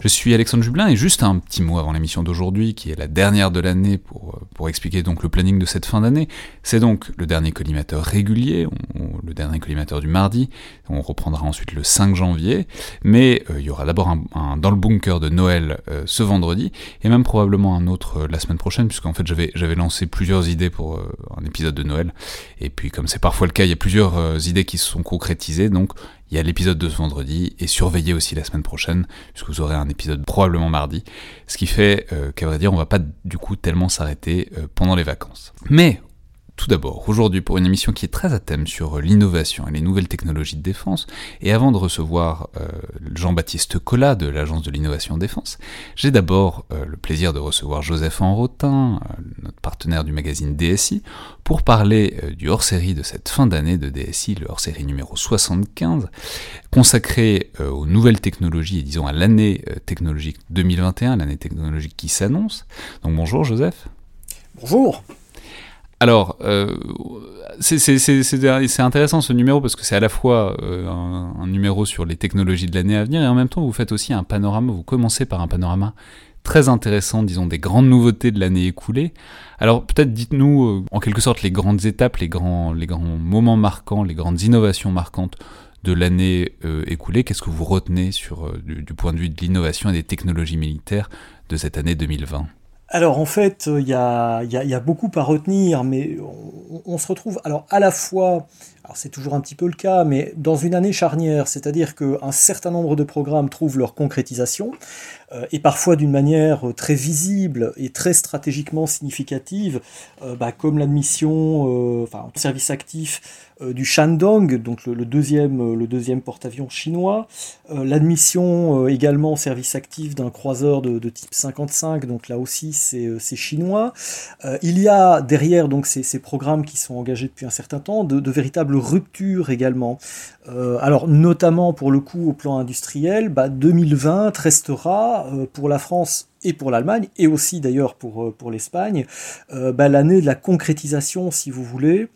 Je suis Alexandre Jublin et juste un petit mot avant l'émission d'aujourd'hui, qui est la dernière de l'année pour, euh, pour expliquer donc le planning de cette fin d'année. C'est donc le dernier collimateur régulier, le dernier collimateur du mardi. On reprendra ensuite le 5 janvier, mais euh, il y aura d'abord un, dans le bunker de Noël euh, ce vendredi, et même probablement un autre la semaine prochaine, puisqu'en fait j'avais, j'avais lancé plusieurs idées pour un épisode de Noël, et puis comme c'est parfois le cas, il y a plusieurs idées qui se sont concrétisées, donc il y a l'épisode de ce vendredi, et surveillez aussi la semaine prochaine, puisque vous aurez un épisode probablement mardi, ce qui fait euh, qu'à vrai dire, on va pas du coup tellement s'arrêter euh, pendant les vacances. Mais tout d'abord, aujourd'hui pour une émission qui est très à thème sur l'innovation et les nouvelles technologies de défense, et avant de recevoir euh, Jean-Baptiste Collat de l'Agence de l'innovation défense, j'ai d'abord euh, le plaisir de recevoir Joseph Enrotin, euh, notre partenaire du magazine DSI, pour parler du hors-série de cette fin d'année de DSI, le hors-série numéro 75, consacré aux nouvelles technologies et disons à l'année technologique 2021, l'année technologique qui s'annonce. Donc bonjour Joseph. Bonjour. Alors, euh, c'est intéressant ce numéro parce que c'est à la fois euh, un, numéro sur les technologies de l'année à venir et en même temps vous faites aussi un panorama, vous commencez par un panorama très intéressant, disons, des grandes nouveautés de l'année écoulée. Alors peut-être dites-nous euh, en quelque sorte les grandes étapes, les grands, les grands moments marquants, les grandes innovations marquantes de l'année écoulée. Qu'est-ce que vous retenez sur, du, du point de vue de l'innovation et des technologies militaires de cette année 2020 alors en fait, il y a, beaucoup à retenir, mais on, se retrouve alors à la fois, c'est toujours un petit peu le cas, mais dans une année charnière, c'est-à-dire qu'un certain nombre de programmes trouvent leur concrétisation, euh, et parfois d'une manière très visible et très stratégiquement significative, euh, bah, comme l'admission, euh, enfin service actif euh, du Shandong, donc le, deuxième, euh, porte-avions chinois, euh, l'admission également au service actif d'un croiseur de, type 55, donc là aussi c'est chinois. il y a derrière donc ces, programmes qui sont engagés depuis un certain temps de véritables ruptures également. alors notamment pour le coup au plan industriel, bah, 2020 restera pour la France et pour l'Allemagne, et aussi d'ailleurs pour, pour l'Espagne, bah, l'année de la concrétisation, si vous voulez,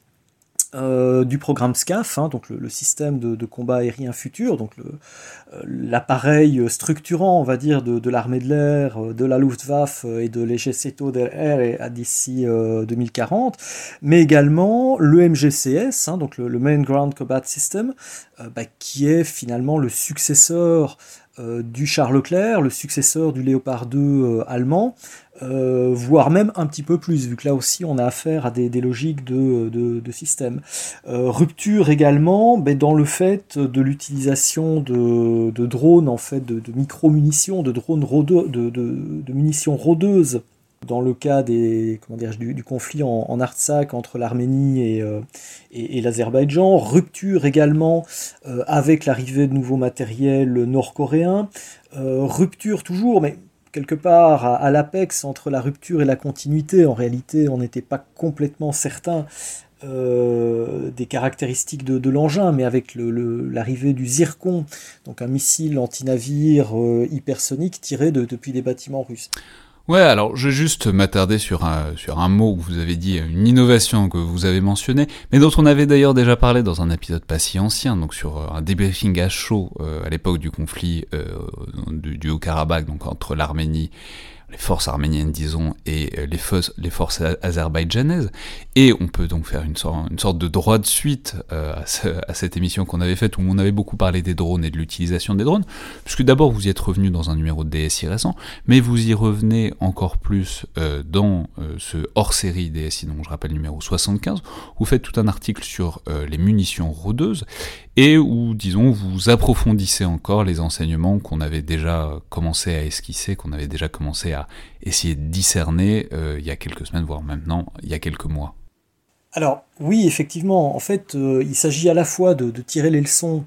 euh, du programme SCAF, hein, donc le, système de, combat aérien futur, donc euh, l'appareil structurant, va dire, de, l'armée de l'air, euh, de la Luftwaffe et de l'Ejército del Air d'ici 2040, mais également le MGCS, hein, donc le, Main Ground Combat System, bah, qui est finalement le successeur du Charles Leclerc, le successeur du Léopard 2 allemand, euh, voire même un petit peu plus, vu que là aussi on a affaire à des, logiques de, de, système. Euh, rupture également ben, dans le fait de l'utilisation de, drones, en fait, de, micro-munitions, de drones de, munitions rôdeuses dans le cas des, comment du, du, conflit en, en Artsakh entre l'Arménie et, euh, et, l'Azerbaïdjan, rupture également avec l'arrivée de nouveaux matériels nord-coréens, rupture toujours, mais quelque part à, l'apex entre la rupture et la continuité. En réalité, on n'était pas complètement certain euh, des caractéristiques de, l'engin, mais avec l'arrivée du Zircon, donc un missile anti-navire euh, hypersonique tiré depuis des bâtiments russes. Ouais, alors je vais juste m'attarder sur un, sur un mot que vous avez dit, une innovation que vous avez mentionné, mais dont on avait d'ailleurs déjà parlé dans un épisode pas si ancien, donc sur euh, un débriefing à chaud euh, à l'époque du conflit euh, du, du Haut-Karabakh, donc entre l'Arménie les forces arméniennes, disons, et euh, les, forces, les forces azerbaïdjanaises. Et on peut donc faire une sorte, de droit de suite euh, à, cette émission qu'on avait faite où on avait beaucoup parlé des drones et de l'utilisation des drones, puisque d'abord vous y êtes revenu dans un numéro de DSI récent, mais vous y revenez encore plus euh, dans ce hors-série DSI, donc je rappelle numéro 75, où vous faites tout un article sur les munitions rôdeuses, et où, disons, vous approfondissez encore les enseignements qu'on avait déjà commencé à esquisser, qu'on avait déjà commencé à essayer de discerner euh, il y a quelques semaines, voire maintenant il y a quelques mois. Alors oui, effectivement, en fait, euh, il s'agit à la fois de, tirer les leçons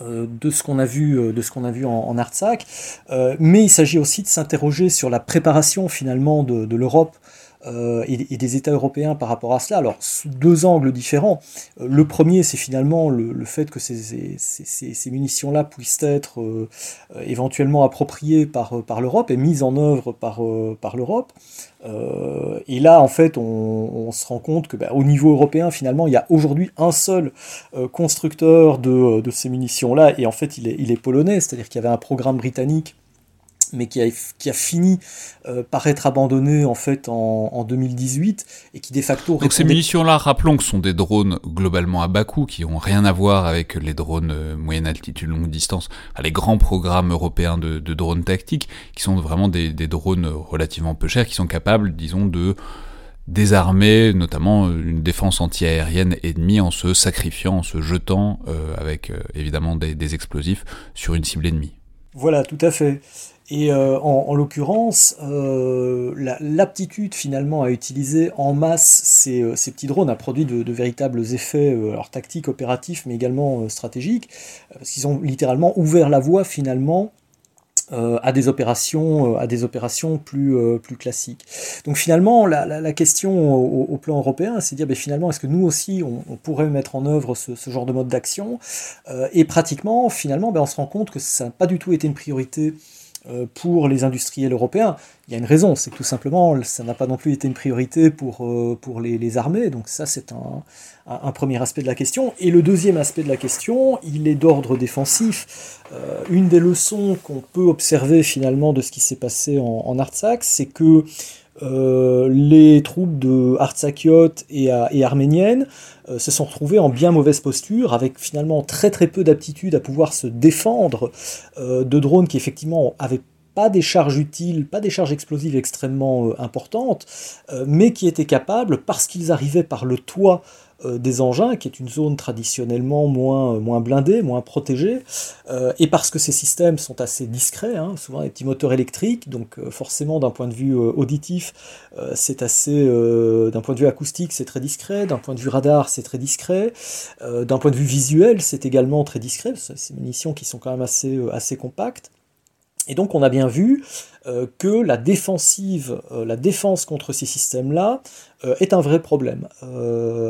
euh, de ce qu'on a vu, de ce qu'on a vu en, en mais il s'agit aussi de s'interroger sur la préparation finalement de l'Europe et, des États européens par rapport à cela. Alors, sous deux angles différents. le premier, c'est finalement le, fait que ces, munitions-là puissent être éventuellement appropriées par, l'Europe et mises en œuvre par, l'Europe. Euh, et là, en fait, on, se rend compte que, bah, au niveau européen, finalement, il y a aujourd'hui un seul euh, constructeur de, ces munitions-là, et en fait, il est polonais, c'est-à-dire qu'il y avait un programme britannique mais qui a, qui a fini euh, par être abandonné en fait en, 2018 et qui de facto donc ces munitions-là, rappelons que ce sont des drones globalement à bas coût qui ont rien à voir avec les drones euh, moyenne altitude longue distance, les grands programmes européens de, drones tactiques qui sont vraiment des, drones relativement peu chers qui sont capables, disons, de désarmer notamment une défense antiaérienne ennemie en se sacrifiant, en se jetant euh, avec évidemment des, des explosifs sur une cible ennemie. Voilà, tout à fait. Et euh, en, l'occurrence, euh, l'aptitude finalement à utiliser en masse ces, euh, petits drones a produit de, véritables effets alors, tactiques, opératifs, mais également stratégiques, parce qu'ils ont littéralement ouvert la voie finalement à des opérations, à des opérations plus, classiques. Donc finalement, la, question au, plan européen, c'est de dire ben, finalement, est-ce que nous aussi, on, pourrait mettre en œuvre ce, genre de mode d'action? Et pratiquement, finalement, ben, on se rend compte que ça n'a pas du tout été une priorité pour les industriels européens. Il y a une raison, c'est que tout simplement, ça n'a pas non plus été une priorité pour, euh, pour les, armées. Donc ça, c'est un, un, premier aspect de la question. Et le deuxième aspect de la question, il est d'ordre défensif. Euh, une des leçons qu'on peut observer finalement de ce qui s'est passé en, en Artsakh, c'est que euh, les troupes de Artsakiot et, et arméniennes euh, se sont retrouvées en bien mauvaise posture, avec finalement très très peu d'aptitude à pouvoir se défendre euh, de drones qui effectivement avaient pas des charges utiles, pas des charges explosives extrêmement importantes, mais qui étaient capables, parce qu'ils arrivaient par le toit euh, des engins, qui est une zone traditionnellement moins, euh, blindée, moins protégée, euh, et parce que ces systèmes sont assez discrets, hein, souvent des petits moteurs électriques, donc forcément d'un point de vue auditif, c'est assez, d'un point de vue acoustique, c'est très discret, d'un point de vue radar, c'est très discret, d'un point de vue visuel, c'est également très discret, c'est des munitions qui sont quand même assez compactes. Et donc on a bien vu euh, que la défensive, euh, la défense contre ces systèmes-là euh, est un vrai problème.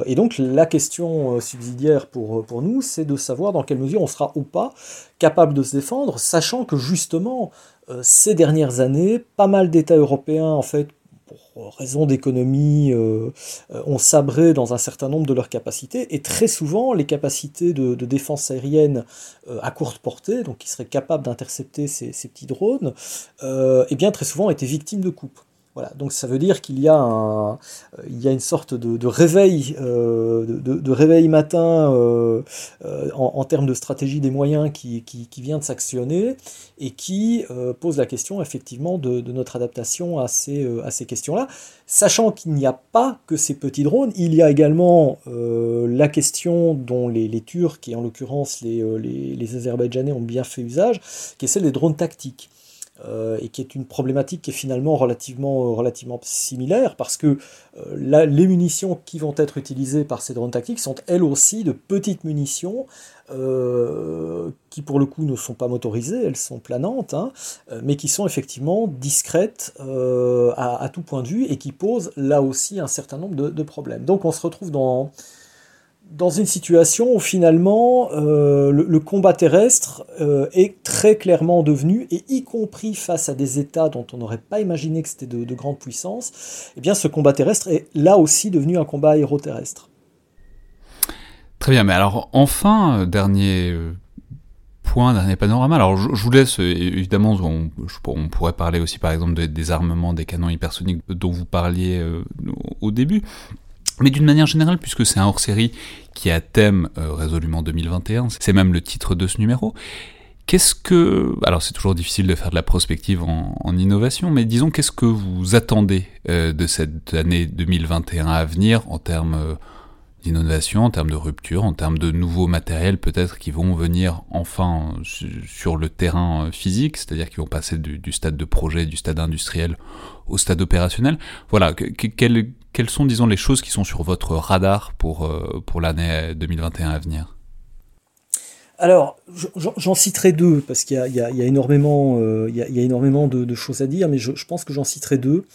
et donc la question subsidiaire pour, pour nous, c'est de savoir dans quelle mesure on sera ou pas capable de se défendre, sachant que justement ces dernières années, pas mal d'États européens en fait pour raison d'économie, euh, euh, ont sabré dans un certain nombre de leurs capacités, et très souvent, les capacités de, défense aérienne euh, à courte portée, donc qui seraient capables d'intercepter ces, ces, petits drones, eh bien très souvent étaient victimes de coupes. Voilà, donc ça veut dire qu'il y, a a une sorte de, réveil, euh, de, réveil matin euh, euh, en, termes de stratégie des moyens qui, vient de s'actionner et qui pose la question effectivement de, notre adaptation à ces, questions-là, sachant qu'il n'y a pas que ces petits drones, il y a également la question dont les, Turcs et en l'occurrence les Azerbaïdjanais ont bien fait usage, qui est celle des drones tactiques. Euh, et qui est une problématique qui est finalement relativement, euh, relativement similaire parce que euh, les munitions qui vont être utilisées par ces drones tactiques sont elles aussi de petites munitions qui pour le coup ne sont pas motorisées, elles sont planantes, hein, mais qui sont effectivement discrètes à, tout point de vue et qui posent là aussi un certain nombre de problèmes. Donc on se retrouve dans dans une situation où finalement euh, le, combat terrestre euh, est très clairement devenu, et y compris face à des États dont on n'aurait pas imaginé que c'était de, de grandes puissances, eh bien ce combat terrestre est là aussi devenu un combat aéroterrestre. Très bien, mais alors enfin, euh, dernier point, dernier panorama. Alors je, vous laisse, évidemment, on, pourrait parler aussi par exemple des, armements, des canons hypersoniques dont vous parliez au début. Mais d'une manière générale, puisque c'est un hors-série qui a thème euh, résolument 2021, c'est même le titre de ce numéro, qu'est-ce que... Alors c'est toujours difficile de faire de la prospective en, innovation, mais disons qu'est-ce que vous attendez euh, de cette année 2021 à venir en termes euh, d'innovation, en termes de rupture, en termes de nouveaux matériels peut-être qui vont venir enfin sur le terrain physique, c'est-à-dire qui vont passer du, stade de projet, du stade industriel au stade opérationnel? Voilà, quel quelles sont, disons, les choses qui sont sur votre radar pour, euh, pour l'année 2021 à venir? Alors, j'en citerai deux, parce qu'il y, a énormément, il y a, énormément de, choses à dire, mais je, pense que j'en citerai deux.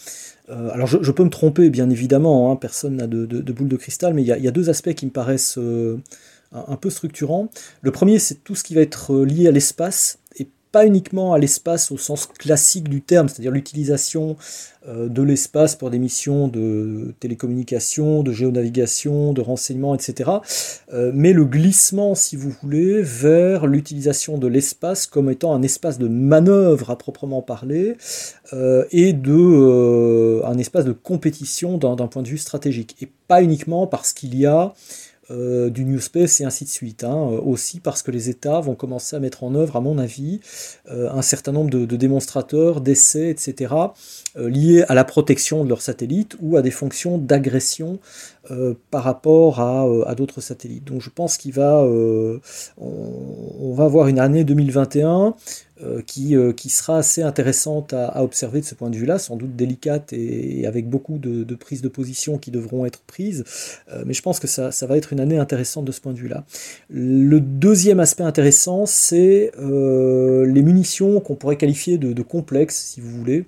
alors, je, peux me tromper, bien évidemment, hein, personne n'a de, boule de cristal, mais il y, a, deux aspects qui me paraissent un, peu structurants. Le premier, c'est tout ce qui va être lié à l'espace, pas uniquement à l'espace au sens classique du terme, c'est-à-dire l'utilisation euh, de l'espace pour des missions de télécommunication, de géonavigation, de renseignement, etc. Euh, mais le glissement, si vous voulez, vers l'utilisation de l'espace comme étant un espace de manœuvre à proprement parler euh, et de un espace de compétition d'un point de vue stratégique. Et pas uniquement parce qu'il y a euh, du New Space et ainsi de suite. Hein. Euh, aussi parce que les États vont commencer à mettre en œuvre, à mon avis, euh, un certain nombre de, démonstrateurs, d'essais, etc., liés à la protection de leurs satellites ou à des fonctions d'agression par rapport à, d'autres satellites. Donc je pense qu'il va, on, va avoir une année 2021 euh, qui, euh, qui, sera assez intéressante à, observer de ce point de vue-là, sans doute délicate et, avec beaucoup de, prises de position qui devront être prises, euh, mais je pense que ça, va être une année intéressante de ce point de vue-là. Le deuxième aspect intéressant, c'est les munitions qu'on pourrait qualifier de complexes, si vous voulez.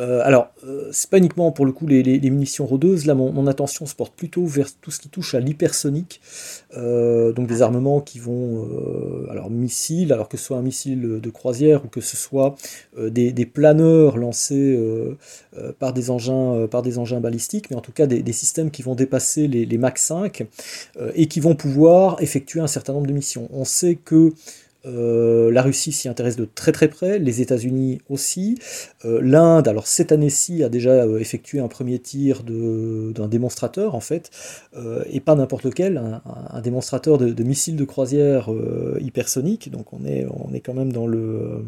Euh, alors, euh, c'est pas uniquement pour le coup les, munitions rôdeuses, là mon, attention se porte plutôt vers tout ce qui touche à l'hypersonique, euh, donc des armements qui vont, alors missiles, alors que ce soit un missile de croisière ou que ce soit des, planeurs lancés par, des engins, par des engins balistiques, mais en tout cas des, systèmes qui vont dépasser les, les Mach 5 et qui vont pouvoir effectuer un certain nombre de missions. On sait que euh, la Russie s'y intéresse de très très près, les États-Unis aussi. Euh, L'Inde, alors cette année-ci, a déjà euh, effectué un premier tir d'un démonstrateur en fait, et pas n'importe lequel, un, démonstrateur de, missiles de croisière hypersonique. Donc on est, on est quand même dans le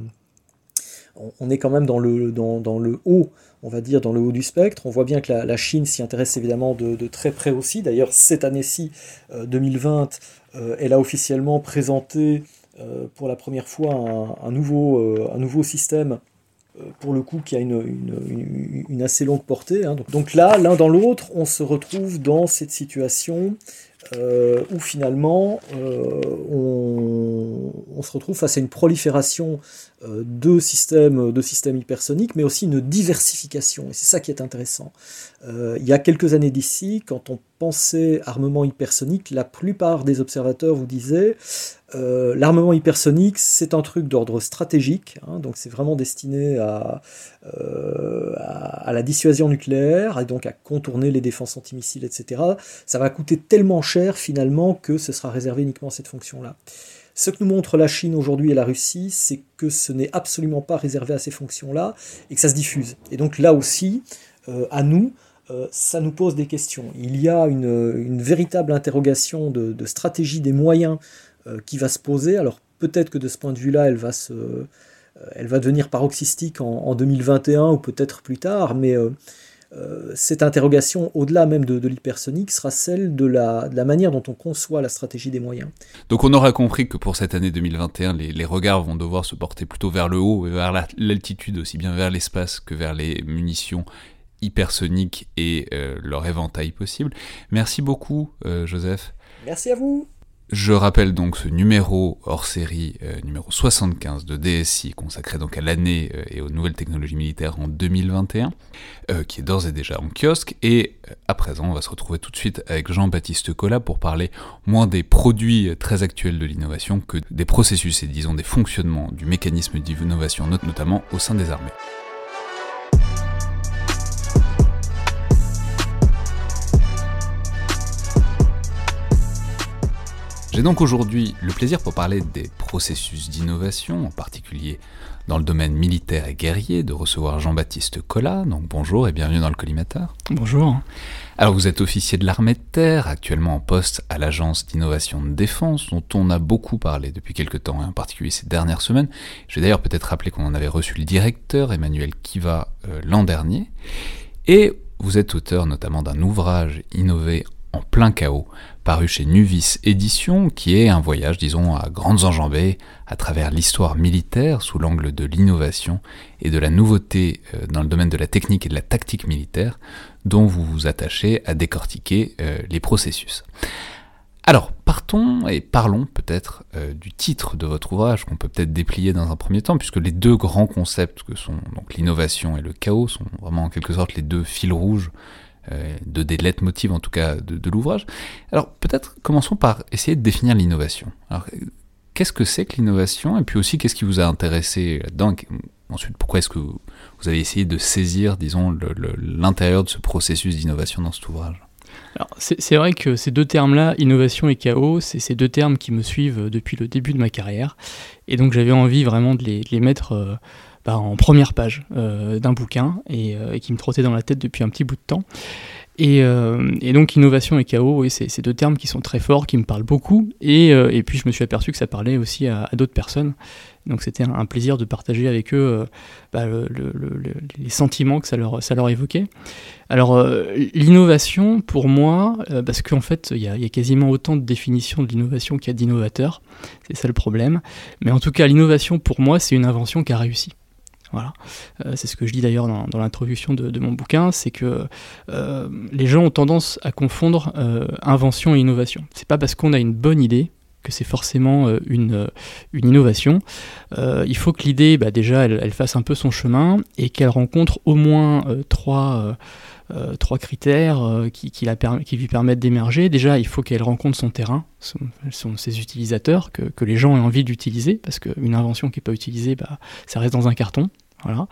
on est quand même dans le, dans, le haut, on va dire, dans le haut du spectre. On voit bien que la, Chine s'y intéresse évidemment de, très près aussi. D'ailleurs, cette année-ci, 2020, elle a officiellement présenté pour la première fois un, nouveau, euh, un nouveau système euh, pour le coup qui a une, assez longue portée. Hein. Donc, là, l'un dans l'autre, on se retrouve dans cette situation où finalement on, on, se retrouve face à une prolifération de systèmes, de systèmes hypersoniques, mais aussi une diversification. Et c'est ça qui est intéressant. il y a quelques années d'ici, quand on armement hypersonique, la plupart des observateurs vous disaient euh, l'armement hypersonique, c'est un truc d'ordre stratégique, hein, donc c'est vraiment destiné euh, à, la dissuasion nucléaire et donc à contourner les défenses antimissiles, etc. Ça va coûter tellement cher finalement que ce sera réservé uniquement à cette fonction-là. Ce que nous montre la Chine aujourd'hui et la Russie, c'est que ce n'est absolument pas réservé à ces fonctions-là et que ça se diffuse. Et donc là aussi, euh, à nous, ça nous pose des questions. Il y a une, véritable interrogation de stratégie des moyens euh, qui va se poser. Alors peut-être que de ce point de vue-là, elle va se, euh, elle va devenir paroxystique en, 2021 ou peut-être plus tard, mais euh, cette interrogation, au-delà même de, l'hypersonique, sera celle de la, manière dont on conçoit la stratégie des moyens. Donc on aura compris que pour cette année 2021, les, regards vont devoir se porter plutôt vers le haut, vers l'altitude, aussi bien vers l'espace que vers les munitions hypersoniques et leur éventail possible. Merci beaucoup, Joseph. Merci à vous. Je rappelle donc ce numéro hors série, euh, numéro 75 de DSI, consacré donc à l'année euh, et aux nouvelles technologies militaires en 2021, euh, qui est d'ores et déjà en kiosque. Et à présent, on va se retrouver tout de suite avec Jean-Baptiste Collat pour parler moins des produits très actuels de l'innovation que des processus et disons des fonctionnements du mécanisme d'innovation, notamment au sein des armées. J'ai donc aujourd'hui le plaisir pour parler des processus d'innovation, en particulier dans le domaine militaire et guerrier, de recevoir Jean-Baptiste Collat. Donc bonjour et bienvenue dans le collimateur. Bonjour. Alors vous êtes officier de l'armée de terre, actuellement en poste à l'agence d'innovation de défense, dont on a beaucoup parlé depuis quelques temps, et en particulier ces dernières semaines. Je vais d'ailleurs peut-être rappeler qu'on en avait reçu le directeur, Emmanuel Kiva, euh, l'an dernier. Et vous êtes auteur notamment d'un ouvrage innové en plein chaos, paru chez Nuvis Édition, qui est un voyage, disons, à grandes enjambées à travers l'histoire militaire sous l'angle de l'innovation et de la nouveauté euh, dans le domaine de la technique et de la tactique militaire, dont vous vous attachez à décortiquer euh, les processus. Alors, partons et parlons peut-être euh, du titre de votre ouvrage qu'on peut peut-être déplier dans un premier temps, puisque les deux grands concepts que sont l'innovation et le chaos sont vraiment en quelque sorte les deux fils rouges de des leitmotivs en tout cas de, l'ouvrage. Alors peut-être commençons par essayer de définir l'innovation. Alors qu'est-ce que c'est que l'innovation? Et puis aussi qu'est-ce qui vous a intéressé là-dedans? Ensuite, pourquoi est-ce que vous, avez essayé de saisir, disons, l'intérieur de ce processus d'innovation dans cet ouvrage? C'est vrai que ces deux termes-là, innovation et chaos, c'est ces deux termes qui me suivent depuis le début de ma carrière. Et donc j'avais envie vraiment de les, mettre euh, bah, en première page euh, d'un bouquin et, et, qui me trottait dans la tête depuis un petit bout de temps. Euh, et, donc innovation et chaos, oui, c'est deux termes qui sont très forts, qui me parlent beaucoup. Et, euh, puis je me suis aperçu que ça parlait aussi à, d'autres personnes. Donc c'était un, plaisir de partager avec eux euh, bah, les sentiments que ça leur, ça leur évoquait. Alors l'innovation, pour moi, parce qu'en fait il y, y, a quasiment autant de définitions de l'innovation qu'il y a d'innovateurs, c'est ça le problème. Mais en tout cas l'innovation, pour moi, c'est une invention qui a réussi. Voilà. Euh, c'est ce que je dis d'ailleurs dans, l'introduction de, mon bouquin, c'est que euh, les gens ont tendance à confondre euh, invention et innovation. C'est pas parce qu'on a une bonne idée que c'est forcément une, innovation. il faut que l'idée, bah, déjà, elle, fasse un peu son chemin et qu'elle rencontre au moins trois, critères qui, lui permettent d'émerger. Déjà, il faut qu'elle rencontre son terrain, ses utilisateurs, que, que, les gens aient envie d'utiliser, parce qu'une invention qui n'est pas utilisée, bah, ça reste dans un carton. Voilà.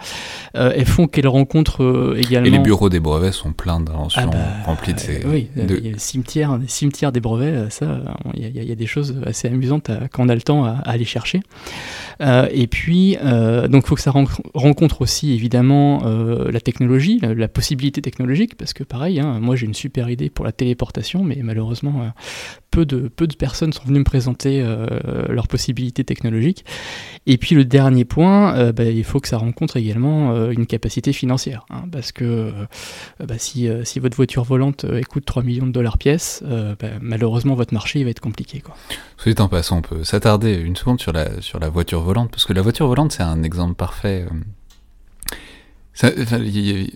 Euh, elles font qu'elles rencontrent également. Euh, Et les bureaux des brevets sont pleins d'inventions ah bah, remplis de ces. oui, il y a le cimetière, les cimetières des brevets, euh, ça, il y, a, des choses assez amusantes quand on a le temps à, aller chercher. Et puis, donc, il faut que ça rencontre aussi évidemment la technologie, la, possibilité technologique, parce que pareil, hein, moi j'ai une super idée pour la téléportation, mais malheureusement, peu de, peu de personnes sont venues me présenter leurs possibilités technologiques. Et puis le dernier point, bah, il faut que ça rencontre également euh, une capacité financière. Hein, parce que euh, bah, si, euh, si, votre voiture volante coûte 3 millions de dollars pièce, bah, malheureusement votre marché va être compliqué. Quoi. En passant, on peut s'attarder une seconde sur la, sur la voiture volante, parce que la voiture volante c'est un exemple parfait il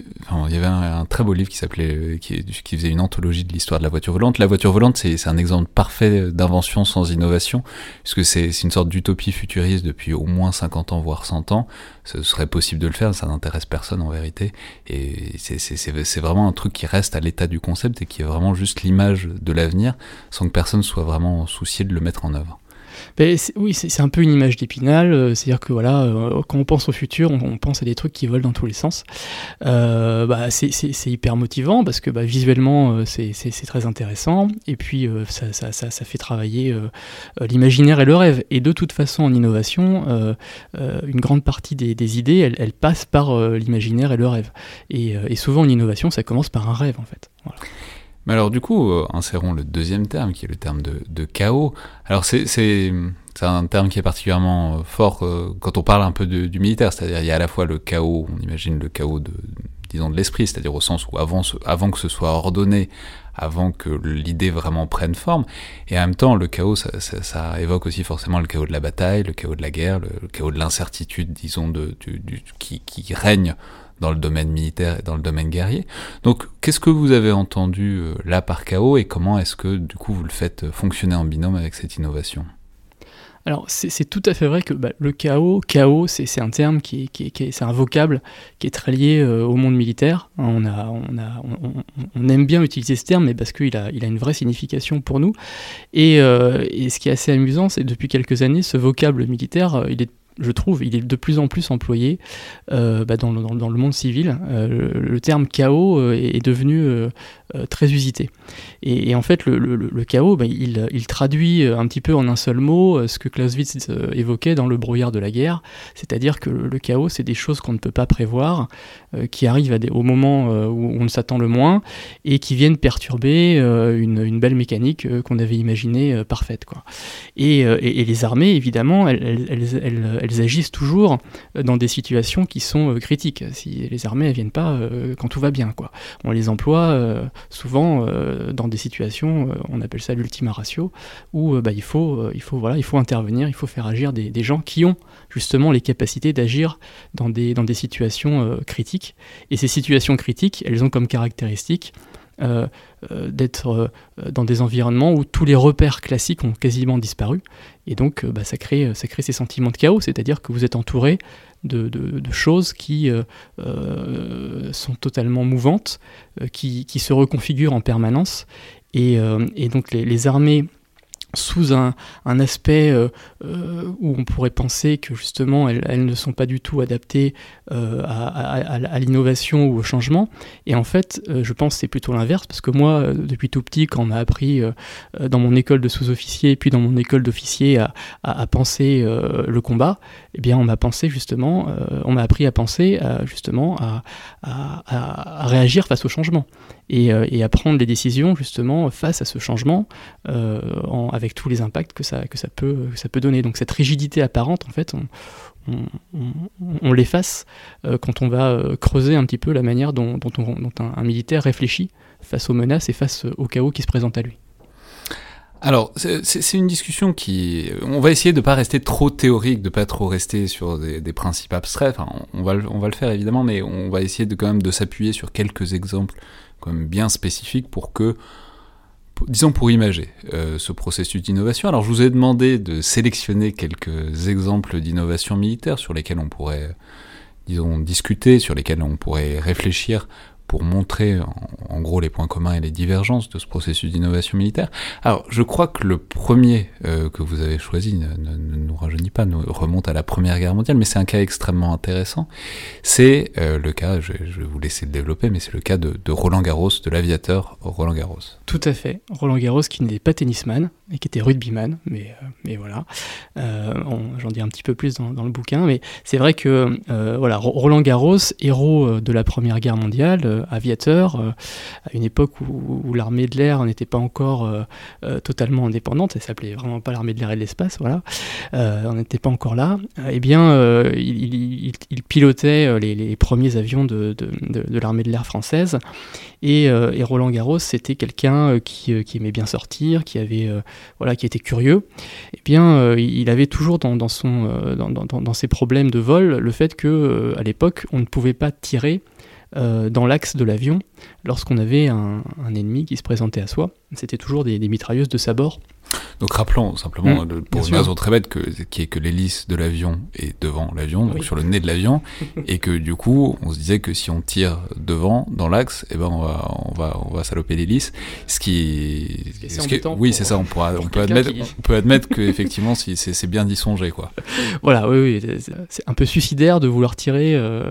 y avait un, très beau livre qui s'appelait, qui, qui, faisait une anthologie de l'histoire de la voiture volante. La voiture volante, c'est un exemple parfait d'invention sans innovation, puisque c'est une sorte d'utopie futuriste depuis au moins 50 ans, voire 100 ans. Ce serait possible de le faire, ça n'intéresse personne en vérité. Et c'est vraiment un truc qui reste à l'état du concept et qui est vraiment juste l'image de l'avenir, sans que personne soit vraiment soucié de le mettre en œuvre. Oui, c'est un peu une image d'épinal, euh, c'est-à-dire que voilà, euh, quand on pense au futur, on, pense à des trucs qui volent dans tous les sens. Euh, bah, c'est hyper motivant parce que bah, visuellement, c'est très intéressant, et puis ça, fait travailler l'imaginaire et le rêve. Et de toute façon, en innovation, une grande partie des, idées, elles, passent par l'imaginaire et le rêve. Et, souvent, en innovation, ça commence par un rêve, en fait. Mais alors du coup, euh, insérons le deuxième terme, qui est le terme de, chaos. Alors c'est un terme qui est particulièrement euh, fort euh, quand on parle un peu du militaire, c'est-à-dire il y a à la fois le chaos, on imagine le chaos de, disons, de l'esprit, c'est-à-dire au sens où avant, avant que ce soit ordonné, avant que l'idée vraiment prenne forme, et en même temps le chaos, ça, évoque aussi forcément le chaos de la bataille, le chaos de la guerre, le, chaos de l'incertitude, disons, de, du, qui, qui règne dans le domaine militaire et dans le domaine guerrier. Donc, qu'est-ce que vous avez entendu euh, là par chaos et comment est-ce que du coup vous le faites fonctionner en binôme avec cette innovation? Alors c'est tout à fait vrai que bah, le chaos, chaos, c'est un terme qui, qui, qui c'est un vocable qui est très lié euh, au monde militaire. On, a, on, a, on, aime bien utiliser ce terme, mais parce qu'il a, il a une vraie signification pour nous. Et, euh, ce qui est assez amusant, c'est depuis quelques années, ce vocable militaire, il est je trouve, il est de plus en plus employé euh, bah, dans, le, monde civil. Euh, le, terme chaos euh, est, devenu très usité. Et, en fait, le, chaos, bah, il, traduit un petit peu en un seul mot ce que Clausewitz évoquait dans le brouillard de la guerre, c'est-à-dire que le, chaos, c'est des choses qu'on ne peut pas prévoir, qui arrivent au moment où on s'attend le moins, et qui viennent perturber une, belle mécanique qu'on avait imaginée parfaite. Quoi. Et, les armées, évidemment, elles, elles, agissent toujours euh, dans des situations qui sont euh, critiques. Si les armées ne viennent pas euh, quand tout va bien, quoi. On les emploie souvent dans des situations, on appelle ça l'ultima ratio, où bah, il faut, intervenir, il faut faire agir des, gens qui ont justement les capacités d'agir dans des, dans des situations critiques. Et ces situations critiques, elles ont comme caractéristique d'être dans des environnements où tous les repères classiques ont quasiment disparu. Et donc, bah, ça, crée, ça crée ces sentiments de chaos, c'est-à-dire que vous êtes entouré de, choses qui sont totalement mouvantes, qui, se reconfigurent en permanence. Et, donc, les armées sous un, aspect euh, euh, où on pourrait penser que justement elles, ne sont pas du tout adaptées euh, à, l'innovation ou au changement. Et en fait, je pense que c'est plutôt l'inverse, parce que moi, depuis tout petit, quand on m'a appris dans mon école de sous-officier puis dans mon école d'officier à, penser le combat, eh bien on m'a m'a appris à penser justement à, réagir face au changement et, et, à prendre des décisions justement face à ce changement en, avec tous les impacts que ça, peut, donner. Donc cette rigidité apparente, en fait, on, l'efface euh, quand on va euh, creuser un petit peu la manière dont, dont, un, militaire réfléchit face aux menaces et face au chaos qui se présente à lui. Alors, c'est une discussion qui... On va essayer de ne pas rester trop théorique, de ne pas trop rester sur des, principes abstraits. Enfin, on va, on va le faire évidemment, mais on va essayer de quand même de s'appuyer sur quelques exemples quand même bien spécifiques pour que disons pour imager euh, ce processus d'innovation. Alors je vous ai demandé de sélectionner quelques exemples d'innovation militaire sur lesquels on pourrait, disons, discuter, sur lesquels on pourrait réfléchir pour montrer en, gros les points communs et les divergences de ce processus d'innovation militaire. Alors, je crois que le premier euh, que vous avez choisi ne, nous rajeunit pas, nous remonte à la Première Guerre mondiale, mais c'est un cas extrêmement intéressant. C'est euh, le cas, je, vais vous laisser le développer, mais c'est le cas de, Roland Garros, de l'aviateur Roland Garros. Tout à fait. Roland Garros qui n'est pas tennisman et qui était rugbyman, mais, euh, mais voilà. J'en dis un petit peu plus dans, dans le bouquin, mais c'est vrai que voilà, Roland Garros, héros de la Première Guerre mondiale, aviateur, euh, à une époque où, l'armée de l'air n'était pas encore euh, euh, totalement indépendante, elle s'appelait vraiment pas l'armée de l'air et de l'espace, voilà, on n'était pas encore là, eh bien, il, pilotait les, premiers avions de, l'armée de l'air française, et, Roland Garros, c'était quelqu'un qui, aimait bien sortir, qui avait, voilà, qui était curieux, eh bien, il avait toujours dans, dans, ses problèmes de vol le fait que, à l'époque, on ne pouvait pas tirer euh, dans l'axe de l'avion lorsqu'on avait un, ennemi qui se présentait à soi. C'était toujours des, des mitrailleuses de sabord donc rappelons simplement, mm, pour une raison très bête, que, qui est que l'hélice de l'avion est devant l'avion, donc sur le nez de l'avion, et que du coup, on se disait que si on tire devant, dans l'axe, eh ben on va, on va, on va saloper l'hélice, ce qui, ce oui, c'est ça, on pourra, on peut admettre, on peut admettre que effectivement, si, c'est bien d'y songer, quoi. Voilà, oui, oui, c'est un peu suicidaire de vouloir tirer, euh,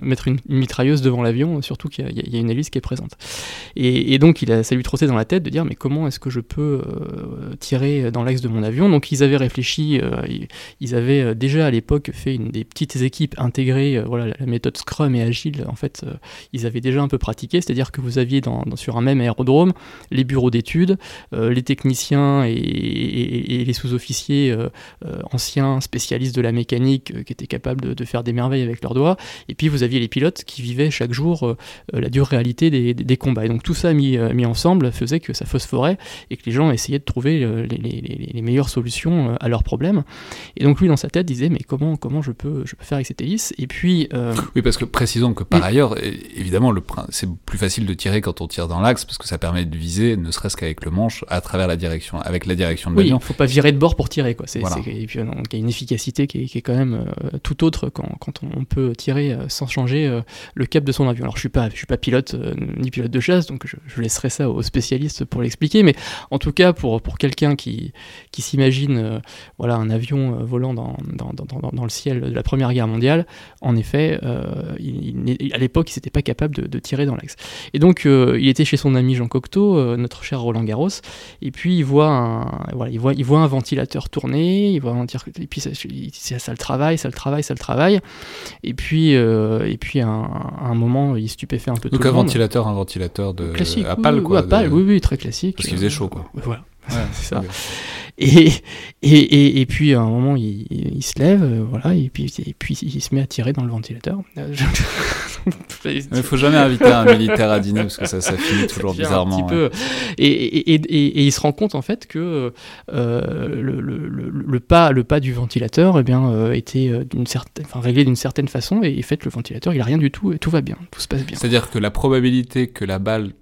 mettre une, mitrailleuse devant l'avion, surtout qu'il y, a une hélice qui est présente. Et, donc, il a, ça lui trottait dans la tête de dire, mais comment est-ce que je peux euh, tirer dans l'axe de mon avion. Donc ils avaient réfléchi, euh, ils avaient euh, déjà à l'époque fait des petites équipes intégrées, voilà, la méthode Scrum et Agile, en fait, ils avaient déjà un peu pratiqué, c'est-à-dire que vous aviez sur un même aérodrome les bureaux d'études, les techniciens et, les sous-officiers anciens spécialistes de la mécanique qui étaient capables de, faire des merveilles avec leurs doigts, et puis vous aviez les pilotes qui vivaient chaque jour la dure réalité des, des, combats. Et donc tout ça mis, mis ensemble faisait que ça phosphorait et que les gens essayaient de trouver euh, les, meilleures solutions euh, à leurs problèmes. Et donc lui, dans sa tête, disait, mais comment, comment je, peux, je peux faire avec cette hélice? Et puis... Euh, oui, parce que précisons que par ailleurs, évidemment, c'est plus facile de tirer quand on tire dans l'axe, parce que ça permet de viser, ne serait-ce qu'avec le manche, à travers la direction, avec la direction de l'avion. Oui, il ne faut pas virer de bord pour tirer. Quoi. et puis il y a une efficacité qui est, quand même tout autre quand, quand, on peut tirer sans changer le cap de son avion. Alors je ne suis, pas, je suis pas pilote ni pilote de chasse, donc je, je laisserai ça aux spécialistes pour l'expliquer, mais en tout cas, pour, pour quelqu'un qui, qui s'imagine euh, voilà, un avion euh, volant dans, dans, dans, dans, le ciel de la Première Guerre mondiale, en effet, euh, il, à l'époque, il n'était pas capable de, de, tirer dans l'axe. Et donc, il était chez son ami Jean Cocteau, notre cher Roland Garros, et puis il voit un, voilà, il voit, il voit un ventilateur tourner, il voit un et puis ça, ça, le travaille, ça le travaille, ça le travaille, et puis, et puis à un, moment, il stupéfait un peu donc tout un ventilateur, un ventilateur de classique, à pale, quoi. oui, oui, très classique. Parce qu'il faisait chaud, quoi. Voilà. c'est ça. Et, et, et, puis à un moment, il, il se lève, euh, voilà, et puis, et puis il se met à tirer dans le ventilateur. il ne faut jamais inviter un militaire à dîner parce que ça, ça finit toujours bizarrement. Un petit peu. Et, et, il se rend compte en fait que euh, le, le, le, pas, le pas du ventilateur eh bien, euh, était d'une certaine, enfin, réglé d'une certaine façon, et en fait, le ventilateur, il a rien du tout, et tout va bien, tout se passe bien. C'est-à-dire que la probabilité que la balle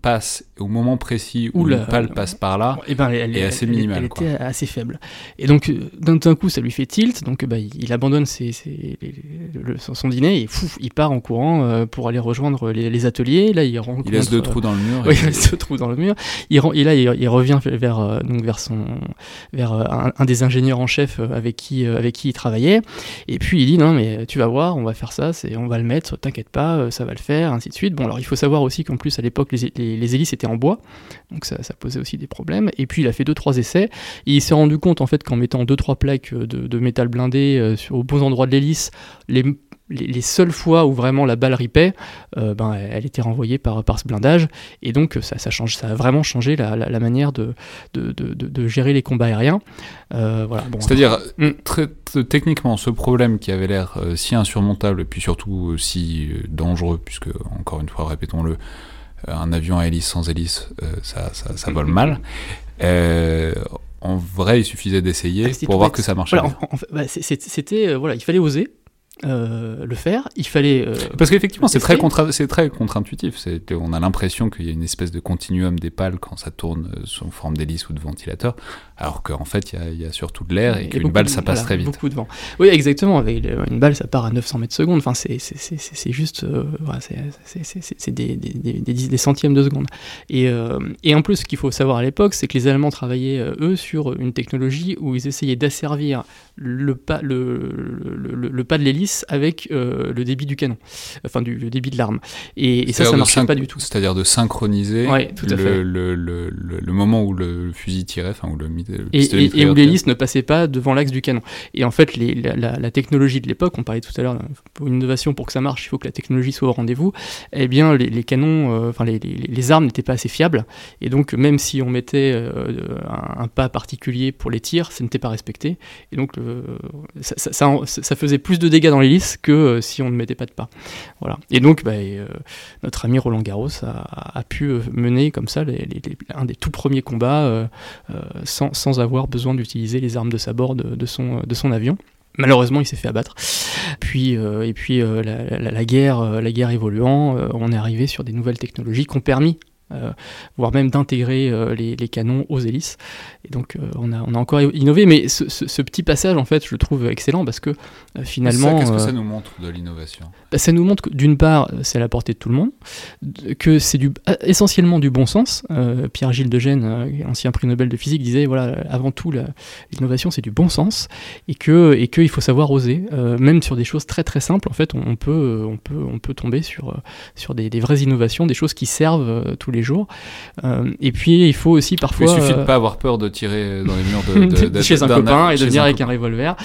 passe au moment précis où, le pale passe par là eh ben, elle, est assez minimale. Elle, était assez faible. Et donc, d'un coup, ça lui fait tilt. Donc, bah, il, abandonne ses, son dîner et il part en courant pour aller rejoindre les, ateliers. Là, il rencontre. Il laisse deux trous dans le mur. Oui, il laisse deux trous dans le mur. Il, et là, il, revient vers, donc vers, son, vers un, un, des ingénieurs en chef avec qui, avec qui il travaillait. Et puis, il dit Non, mais tu vas voir, on va faire ça, on va le mettre, t'inquiète pas, ça va le faire, ainsi de suite. Bon, alors, il faut savoir aussi qu'en plus, à l'époque, les, les, hélices étaient en bois. Donc, ça, ça posait aussi des problèmes. Et puis, il a fait deux, trois essais. Et il s'est rendu compte, en fait, qu'en mettant deux, trois plaques de, de métal blindé euh, sur, aux bons endroits de l'hélice, les les, seules fois où vraiment la balle ripait, euh, ben, elle était renvoyée par, par ce blindage. Et donc, ça, ça, change, ça a vraiment changé la, la, manière de de, de, de, gérer les combats aériens. Euh, voilà, bon, C'est-à-dire, hmm. très, techniquement, ce problème qui avait l'air euh, si insurmontable, et puis surtout si dangereux, puisque, encore une fois, répétons-le, un avion à hélice sans hélice, ça, ça, ça, vole mal. en vrai, il suffisait d'essayer ah, pour voir que ça marchait. Bah, c'était, voilà, il fallait oser. Euh, le faire. Il fallait. Euh, Parce qu'effectivement, c'est très, contre, très contre-intuitif. On a l'impression qu'il y a une espèce de continuum des pales quand ça tourne euh, sous forme d'hélice ou de ventilateur, alors qu'en fait, il y, a surtout de l'air et qu'une balle, ça passe très vite. Beaucoup de vent. Oui, exactement. Avec une balle, ça part à 900 mètres seconde. Enfin, c'est juste. c'est des, des, des, centièmes de seconde. Et, et en plus, ce qu'il faut savoir à l'époque, c'est que les Allemands travaillaient, eux, sur une technologie où ils essayaient d'asservir le pas, le, le, le pas de l'hélice avec euh, le débit du canon, enfin du, le débit de l'arme. Et, ça, ça marchait pas du tout. C'est-à-dire de synchroniser le, moment où le fusil tirait, enfin où le, et, et, où l'hélice ne passait pas devant l'axe du canon. Et en fait, les, la, technologie de l'époque, on parlait tout à l'heure, pour une innovation pour que ça marche, il faut que la technologie soit au rendez-vous. Eh bien, les, canons, euh, enfin les, les, armes n'étaient pas assez fiables, et donc même si on mettait euh, un, pas particulier pour les tirs, ça n'était pas respecté. Et donc ça, ça, ça faisait plus de dégâts dans l'hélice que euh, si on ne mettait pas de pas. Voilà. Et donc, bah, notre ami Roland Garros a, pu mener comme ça un des tout premiers combats sans, sans, avoir besoin d'utiliser les armes de sa bord de, son, de son avion. Malheureusement, il s'est fait abattre. Puis, et puis la, la, guerre, la guerre évoluant, on est arrivé sur des nouvelles technologies qui ont permis euh, voire même d'intégrer euh, les, canons aux hélices. Et donc euh, on, a, on a encore innové, mais ce, petit passage, en fait, je le trouve excellent parce que finalement... Qu'est-ce que ça nous montre de l'innovation? bah, Ça nous montre que d'une part, c'est à la portée de tout le monde, que c'est du, essentiellement du bon sens. Pierre-Gilles de Gênes, ancien prix Nobel de physique, disait, voilà, avant tout, l'innovation, c'est du bon sens, et qu'il et que il faut savoir oser, même sur des choses très très simples, en fait, on, peut, on, peut, on peut tomber sur, sur des, des vraies innovations, des choses qui servent tous les jours. Euh, et puis il faut aussi parfois. Il suffit de euh, pas avoir peur de tirer dans les murs de, chez un copain et de venir avec un revolver.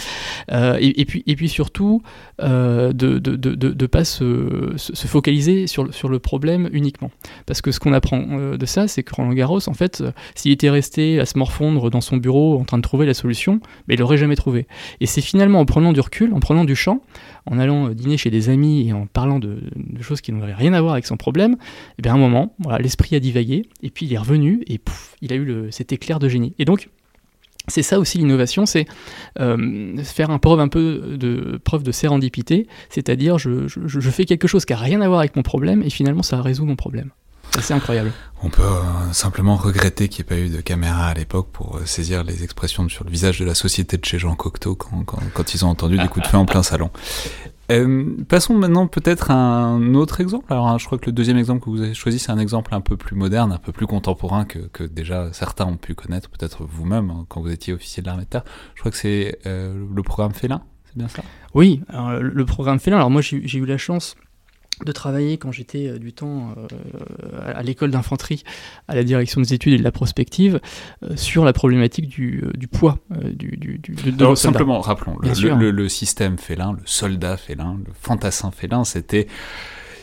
Euh, et, puis et puis surtout de de, de, de pas se, se, focaliser sur, sur le problème uniquement. Parce que ce qu'on apprend de ça, c'est que Roland Garros, en fait, s'il était resté à se morfondre dans son bureau en train de trouver la solution, mais il l'aurait jamais trouvé. Et c'est finalement en prenant du recul, en prenant du champ, en allant dîner chez des amis et en parlant de, choses qui n'avaient rien à voir avec son problème, et eh bien à un moment, voilà, a divagué, et puis il est revenu, et pouf, il a eu le, cet éclair de génie. Et donc, c'est ça aussi l'innovation, c'est euh, faire un preuve un peu de preuve de sérendipité, c'est-à-dire je, je, fais quelque chose qui n'a rien à voir avec mon problème et finalement ça résout mon problème. C'est incroyable. On peut euh, simplement regretter qu'il n'y ait pas eu de caméra à l'époque pour euh, saisir les expressions sur le visage de la société de chez Jean Cocteau quand, quand, quand ils ont entendu des coups de feu en plein salon. Euh, passons maintenant peut-être à un autre exemple. Alors, hein, je crois que le deuxième exemple que vous avez choisi, c'est un exemple un peu plus moderne, un peu plus contemporain que, que déjà certains ont pu connaître, peut-être vous-même, hein, quand vous étiez officier de l'armée de terre. Je crois que c'est euh, le programme Félin, c'est bien ça? Oui, alors, le programme Félin. Alors moi, j'ai eu la chance de travailler quand j'étais euh, du temps euh, à l'école d'infanterie à la direction des études et de la prospective euh, sur la problématique du, du poids du, du, de Alors, simplement rappelons le, le, système félin le soldat félin le fantassin félin c'était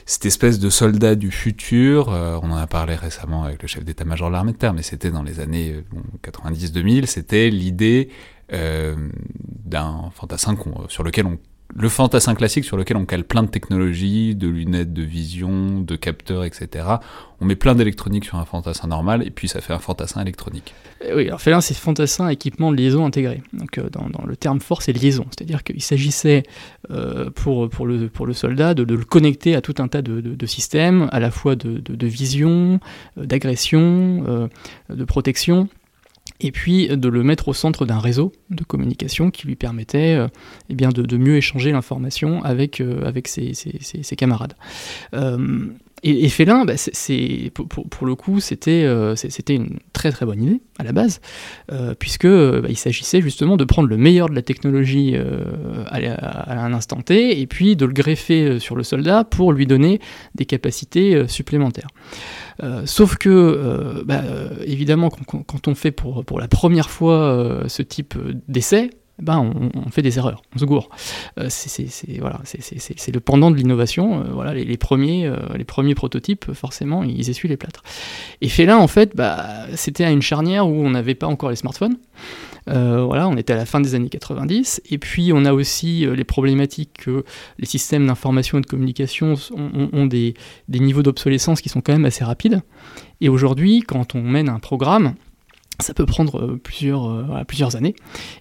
cette espèce de soldat du futur, on en a parlé récemment avec le chef d'état-major de l'armée de terre, mais c'était dans les années 90-2000, c'était l'idée d'un fantassin sur lequel on le fantassin classique sur lequel on cale plein de technologies, de lunettes de vision, de capteurs, etc. On met plein d'électronique sur un fantassin normal et puis ça fait un fantassin électronique. Eh oui, alors Félin, c'est fantassin équipement de liaison intégré. Donc euh, dans, le terme fort, c'est liaison. C'est-à-dire qu'il s'agissait euh, pour, pour, le, pour le soldat de, le connecter à tout un tas de, systèmes, à la fois de, vision, euh, d'agression, de protection et puis de le mettre au centre d'un réseau de communication qui lui permettait euh, eh bien de, mieux échanger l'information avec, euh, ses, camarades. Euh, et, Félin, bah, pour, le coup, c'était, c'était une très très bonne idée à la base, puisque bah, il s'agissait justement de prendre le meilleur de la technologie à, à, un instant T, et puis de le greffer sur le soldat pour lui donner des capacités supplémentaires. Euh, sauf que, euh, bah, euh, évidemment, quand, on fait pour la première fois ce type d'essai, ben on, fait des erreurs, on se gourre. c'est voilà, le pendant de l'innovation. voilà, les, premiers, les premiers prototypes, forcément, ils essuient les plâtres. Et Félin, en fait, bah, c'était à une charnière où on n'avait pas encore les smartphones. Euh, voilà, on était à la fin des années 90. Et puis on a aussi euh, les problématiques que les systèmes d'information et de communication ont, des, niveaux d'obsolescence qui sont quand même assez rapides. Et aujourd'hui, quand on mène un programme, ça peut prendre euh, plusieurs, plusieurs années.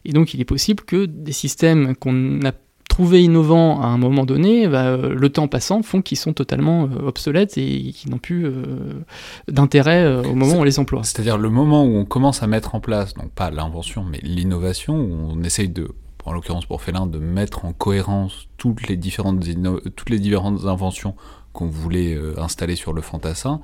Et donc il est possible que des systèmes qu'on a trouvé innovants à un moment donné, bah, le temps passant, font qu'ils sont totalement euh, obsolètes et qui n'ont plus euh, d'intérêt euh, au moment où on les emploie. C'est-à-dire le moment où on commence à mettre en place, donc pas l'invention, mais l'innovation, où on essaye de, en l'occurrence pour Félin, de mettre en cohérence toutes les différentes, toutes les différentes inventions qu'on voulait installer sur le fantassin.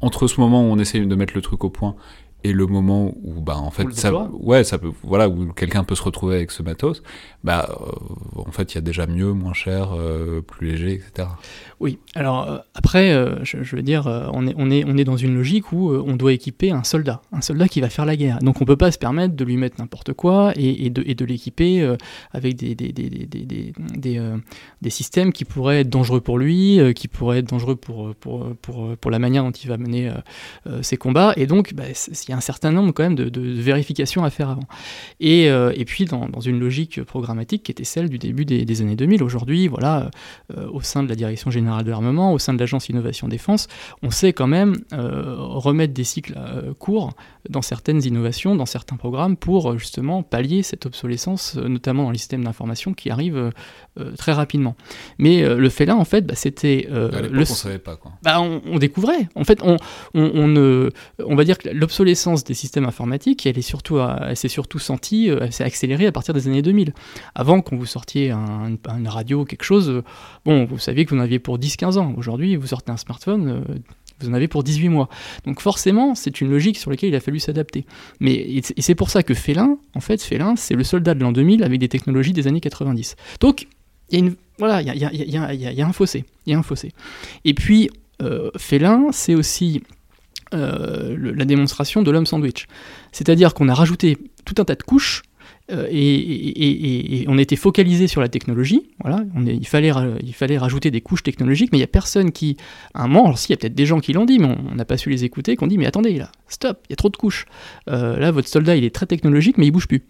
Entre ce moment où on essaye de mettre le truc au point et le moment où bah en fait ça ouais ça peut voilà où quelqu'un peut se retrouver avec ce matos bah euh, en fait il y a déjà mieux moins cher euh, plus léger etc oui, alors euh, après, euh, je, veux dire, euh, on, est, on, est, on est dans une logique où on doit équiper un soldat, un soldat qui va faire la guerre. Donc on ne peut pas se permettre de lui mettre n'importe quoi et, de, et de l'équiper avec des, des, des, des, des systèmes qui pourraient être dangereux pour lui, qui pourraient être dangereux pour, pour, pour, pour, la manière dont il va mener ses combats. Et donc, bah, y a un certain nombre quand même de, de vérifications à faire avant. Et, et puis, dans, dans, une logique programmatique qui était celle du début des, années 2000, aujourd'hui, voilà, au sein de la direction générale de l'armement, au sein de l'agence Innovation Défense, on sait quand même euh, remettre des cycles euh, courts dans certaines innovations, dans certains programmes, pour euh, justement pallier cette obsolescence, notamment dans les systèmes d'information qui arrivent très rapidement. Mais le fait là, en fait, bah, c'était... le... on savait pas, quoi. Bah, on, découvrait. En fait, on, on, on va dire que l'obsolescence des systèmes informatiques, elle surtout, elle s'est surtout sentie, elle s'est accélérée à partir des années 2000. Avant, quand vous sortiez un, une radio, quelque chose, bon, vous saviez que vous en aviez pour 10-15 ans. Aujourd'hui, vous sortez un smartphone, euh, vous en avez pour 18 mois. Donc forcément, c'est une logique sur laquelle il a fallu s'adapter. Mais c'est pour ça que Félin, en fait, Félin, c'est le soldat de l'an 2000 avec des technologies des années 90. Donc il y a voilà, il y a, un fossé, il y a un fossé. Et puis euh, Félin, c'est aussi euh, la démonstration de l'homme sandwich. C'est-à-dire qu'on a rajouté tout un tas de couches euh, et, on était focalisé sur la technologie. Voilà, il, fallait, il fallait rajouter des couches technologiques, mais il n'y a personne qui, à un moment, alors si, il y a peut-être des gens qui l'ont dit, mais on n'a pas su les écouter, qui ont dit Mais attendez, là, stop, il y a trop de couches. Euh, là, votre soldat, il est très technologique, mais il bouge plus.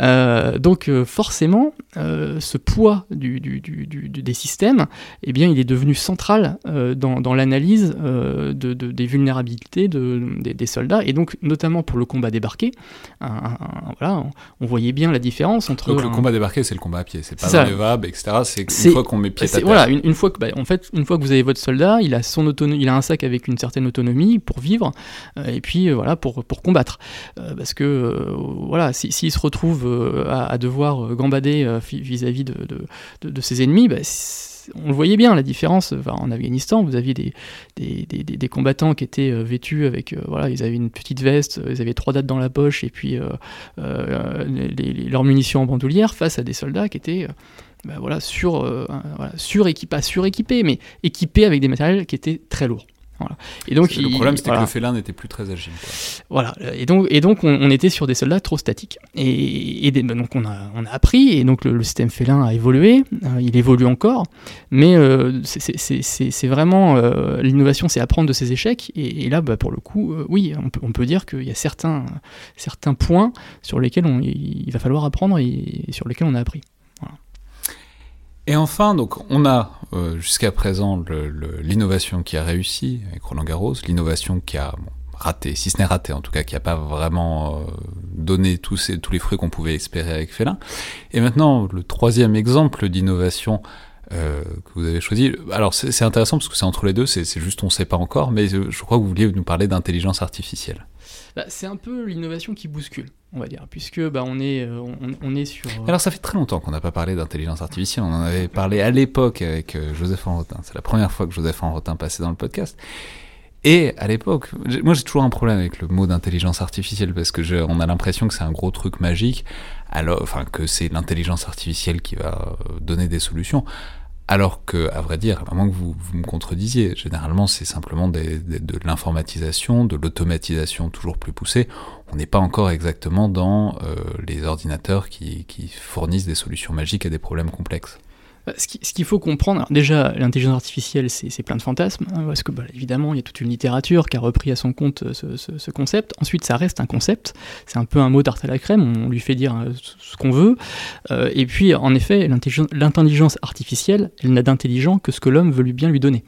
Euh, donc, forcément, ce poids du, des systèmes, eh bien, il est devenu central dans, l'analyse de, des vulnérabilités des, soldats, et donc, notamment pour le combat débarqué. voilà, on voyait bien la différence entre. Donc le combat débarqué, c'est le combat à pied, c'est pas dans les VAB, etc. C'est une fois qu'on met pied à terre. Voilà, une, fois que, bah, en fait, une fois que vous avez votre soldat, il a son autonomie, il a un sac avec une certaine autonomie pour vivre, euh, et puis euh, voilà pour pour combattre. Euh, parce que voilà, s'il se retrouve à, devoir gambader vis-à-vis de, de, de, ses ennemis, bah, on le voyait bien la différence. en Afghanistan, vous aviez des, des, combattants qui étaient euh, vêtus avec, euh, voilà, ils avaient une petite veste, ils avaient trois dates dans la poche et puis euh, leurs munitions en bandoulière face à des soldats qui étaient bah, voilà, sur, voilà, suréquipés, pas suréquipés, mais équipés avec des matériels qui étaient très lourds. Et donc, le problème, c'était que le félin n'était plus très agile. Voilà. Et donc, et donc on, était sur des soldats trop statiques. Et, bah, donc, on a, on a appris, et donc le, système félin a évolué. Euh, il évolue encore. Mais euh, c'est vraiment. Euh, l'innovation, c'est apprendre de ses échecs. Et, là, bah, pour le coup, oui, on peut, on peut dire qu'il y a certains, certains points sur lesquels on, il va falloir apprendre et, sur lesquels on a appris. Et enfin, donc, on a euh, jusqu'à présent l'innovation qui a réussi avec Roland Garros, l'innovation qui a raté, si ce n'est raté en tout cas, qui n'a pas vraiment euh, donné tous, ces, tous les fruits qu'on pouvait espérer avec Félin. Et maintenant, le troisième exemple d'innovation euh, que vous avez choisi. Alors c'est intéressant parce que c'est entre les deux, c'est juste on ne sait pas encore, mais je crois que vous vouliez nous parler d'intelligence artificielle. Bah, c'est un peu l'innovation qui bouscule, on va dire, puisque bah, on, est, euh, on, sur... Alors ça fait très longtemps qu'on n'a pas parlé d'intelligence artificielle, on en avait parlé à l'époque avec Joseph Enrotin, c'est la première fois que Joseph Enrotin passait dans le podcast, et à l'époque, moi j'ai toujours un problème avec le mot d'intelligence artificielle parce que on a l'impression que c'est un gros truc magique, alors, enfin que c'est l'intelligence artificielle qui va euh, donner des solutions. Alors que, à vrai dire, à moins que vous, vous me contredisiez, généralement c'est simplement de l'informatisation, de l'automatisation toujours plus poussée. On n'est pas encore exactement dans euh, les ordinateurs qui fournissent des solutions magiques à des problèmes complexes. Bah, ce qu'il faut comprendre, déjà, l'intelligence artificielle, c'est plein de fantasmes, hein, parce que, bah, évidemment, il y a toute une littérature qui a repris à son compte euh, ce, concept. Ensuite, ça reste un concept, c'est un peu un mot tarte à la crème, on lui fait dire euh, ce qu'on veut. Euh, et puis, en effet, l'intelligence artificielle, elle n'a d'intelligent que ce que l'homme veut lui bien lui donner.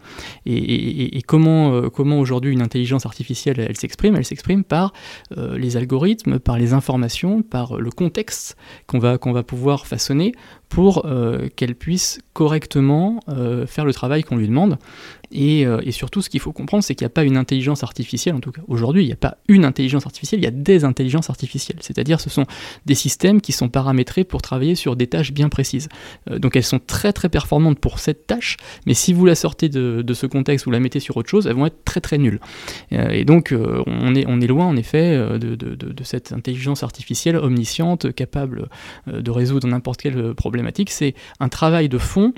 Et, comment, comment aujourd'hui une intelligence artificielle, elle s'exprime? Elle s'exprime par les algorithmes, par les informations, par le contexte qu'on va, qu'on va pouvoir façonner pour qu'elle puisse correctement euh, faire le travail qu'on lui demande. Euh, et, surtout, ce qu'il faut comprendre, c'est qu'il n'y a pas une intelligence artificielle, en tout cas aujourd'hui, il n'y a pas une intelligence artificielle, il y a des intelligences artificielles. C'est-à-dire, ce sont des systèmes qui sont paramétrés pour travailler sur des tâches bien précises. Euh, donc, elles sont très très performantes pour cette tâche, mais si vous la sortez de, ce contexte, vous la mettez sur autre chose, elles vont être très très nulles. et donc, on, est, loin, en effet, de cette intelligence artificielle omnisciente, capable de résoudre n'importe quelle problématique. C'est un travail de fond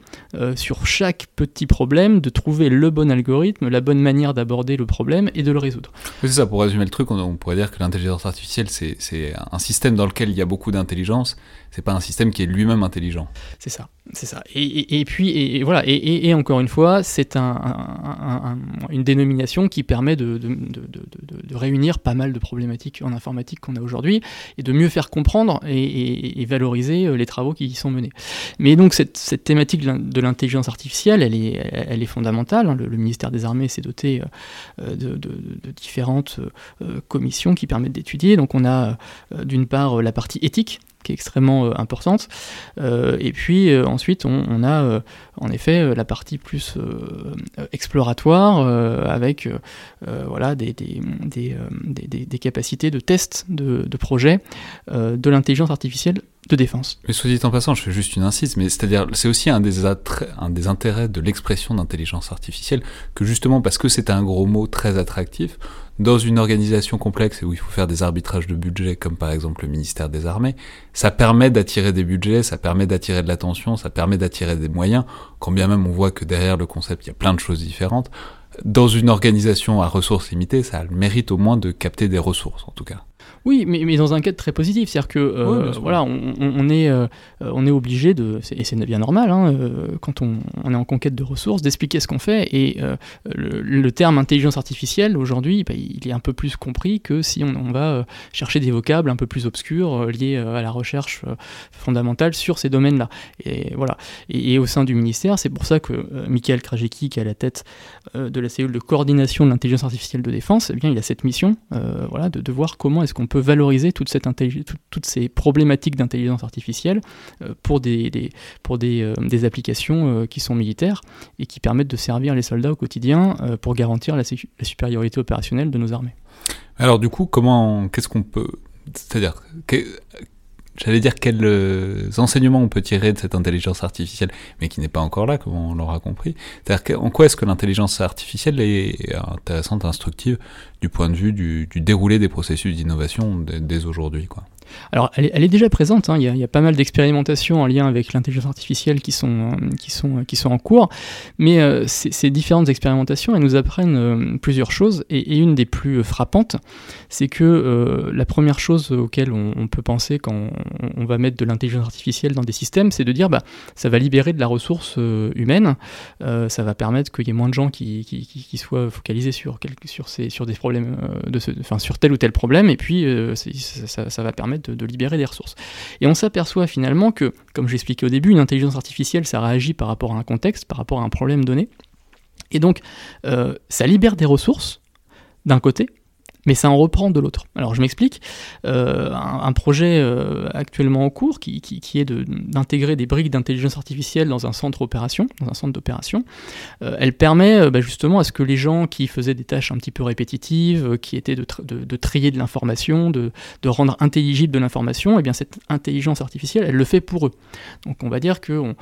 sur chaque petit problème, de trouver le le bon algorithme, la bonne manière d'aborder le problème et de le résoudre. c'est ça, pour résumer le truc, on, pourrait dire que l'intelligence artificielle, c'est un système dans lequel il y a beaucoup d'intelligence, c'est pas un système qui est lui-même intelligent. C'est ça, c'est ça. Et, puis, et, voilà, et, encore une fois, c'est un, une dénomination qui permet de, de, de, réunir pas mal de problématiques en informatique qu'on a aujourd'hui et de mieux faire comprendre et, valoriser euh, les travaux qui y sont menés. Mais donc, cette, cette thématique de l'intelligence artificielle, elle est, elle est fondamentale. Hein. Le, ministère des Armées s'est doté euh, de, différentes euh, commissions qui permettent d'étudier. Donc, on a d'une part la partie éthique qui est extrêmement euh, importante. Euh, et puis euh, ensuite, on, a en effet la partie plus exploratoire avec voilà, des, capacités de test de, projet de l'intelligence artificielle de défense. Mais soit dit en passant, je fais juste une insiste, mais c'est-à-dire, c'est aussi un des, un des intérêts de l'expression d'intelligence artificielle, que justement parce que c'est un gros mot très attractif, dans une organisation complexe et où il faut faire des arbitrages de budget, comme par exemple le ministère des Armées, ça permet d'attirer des budgets, ça permet d'attirer de l'attention, ça permet d'attirer des moyens, quand bien même on voit que derrière le concept, il y a plein de choses différentes. Dans une organisation à ressources limitées, ça mérite au moins de capter des ressources, en tout cas. Oui, mais, mais, dans un cadre très positif, c'est-à-dire que euh, voilà, on, est, euh, on est obligé de, et c'est bien normal, hein, euh, quand on, est en conquête de ressources, d'expliquer ce qu'on fait. Et le, terme intelligence artificielle aujourd'hui, bah, il est un peu plus compris que si on, va chercher des vocables un peu plus obscurs liés à la recherche fondamentale sur ces domaines-là. Et voilà. Et, au sein du ministère, c'est pour ça que Michael Krajewski, qui est à la tête de la cellule de coordination de l'intelligence artificielle de défense, eh bien, il a cette mission, voilà, de, de voir comment est-ce qu'on peut valoriser toute cette toutes ces problématiques d'intelligence artificielle euh, pour, des, pour des, euh, applications euh, qui sont militaires et qui permettent de servir les soldats au quotidien pour garantir la, la supériorité opérationnelle de nos armées. Alors du coup, comment, qu'est-ce qu'on peut, c'est-à-dire, j'allais dire quels euh, enseignements on peut tirer de cette intelligence artificielle, mais qui n'est pas encore là, comme on l'aura compris. C'est-à-dire en quoi est-ce que l'intelligence artificielle est intéressante, instructive, du point de vue du, déroulé des processus d'innovation dès, aujourd'hui, quoi? Alors, elle est, déjà présente. Hein. Il, y a, pas mal d'expérimentations en lien avec l'intelligence artificielle qui sont, euh, qui, sont, qui sont en cours. Mais euh, ces, différentes expérimentations, elles nous apprennent euh, plusieurs choses. Et, une des plus frappantes, c'est que la première chose auquel on, peut penser quand on, va mettre de l'intelligence artificielle dans des systèmes, c'est de dire bah, ça va libérer de la ressource humaine. ça va permettre qu'il y ait moins de gens qui, qui, soient focalisés sur, sur, ces, sur des problèmes, de sur tel ou tel problème. Et puis, ça va permettre de, libérer des ressources. Et on s'aperçoit finalement que, comme j'expliquais au début, une intelligence artificielle, ça réagit par rapport à un contexte, par rapport à un problème donné. Et donc, euh, ça libère des ressources, d'un côté, mais ça en reprend de l'autre. Alors je m'explique, euh, un, projet euh, actuellement en cours qui, qui, est d'intégrer des briques d'intelligence artificielle dans un centre opération, dans un centre d'opération, euh, elle permet bah, justement à ce que les gens qui faisaient des tâches un petit peu répétitives, qui étaient de, de, trier de l'information, de, de, rendre intelligible de l'information, et eh bien cette intelligence artificielle, elle le fait pour eux. Donc on va dire qu'on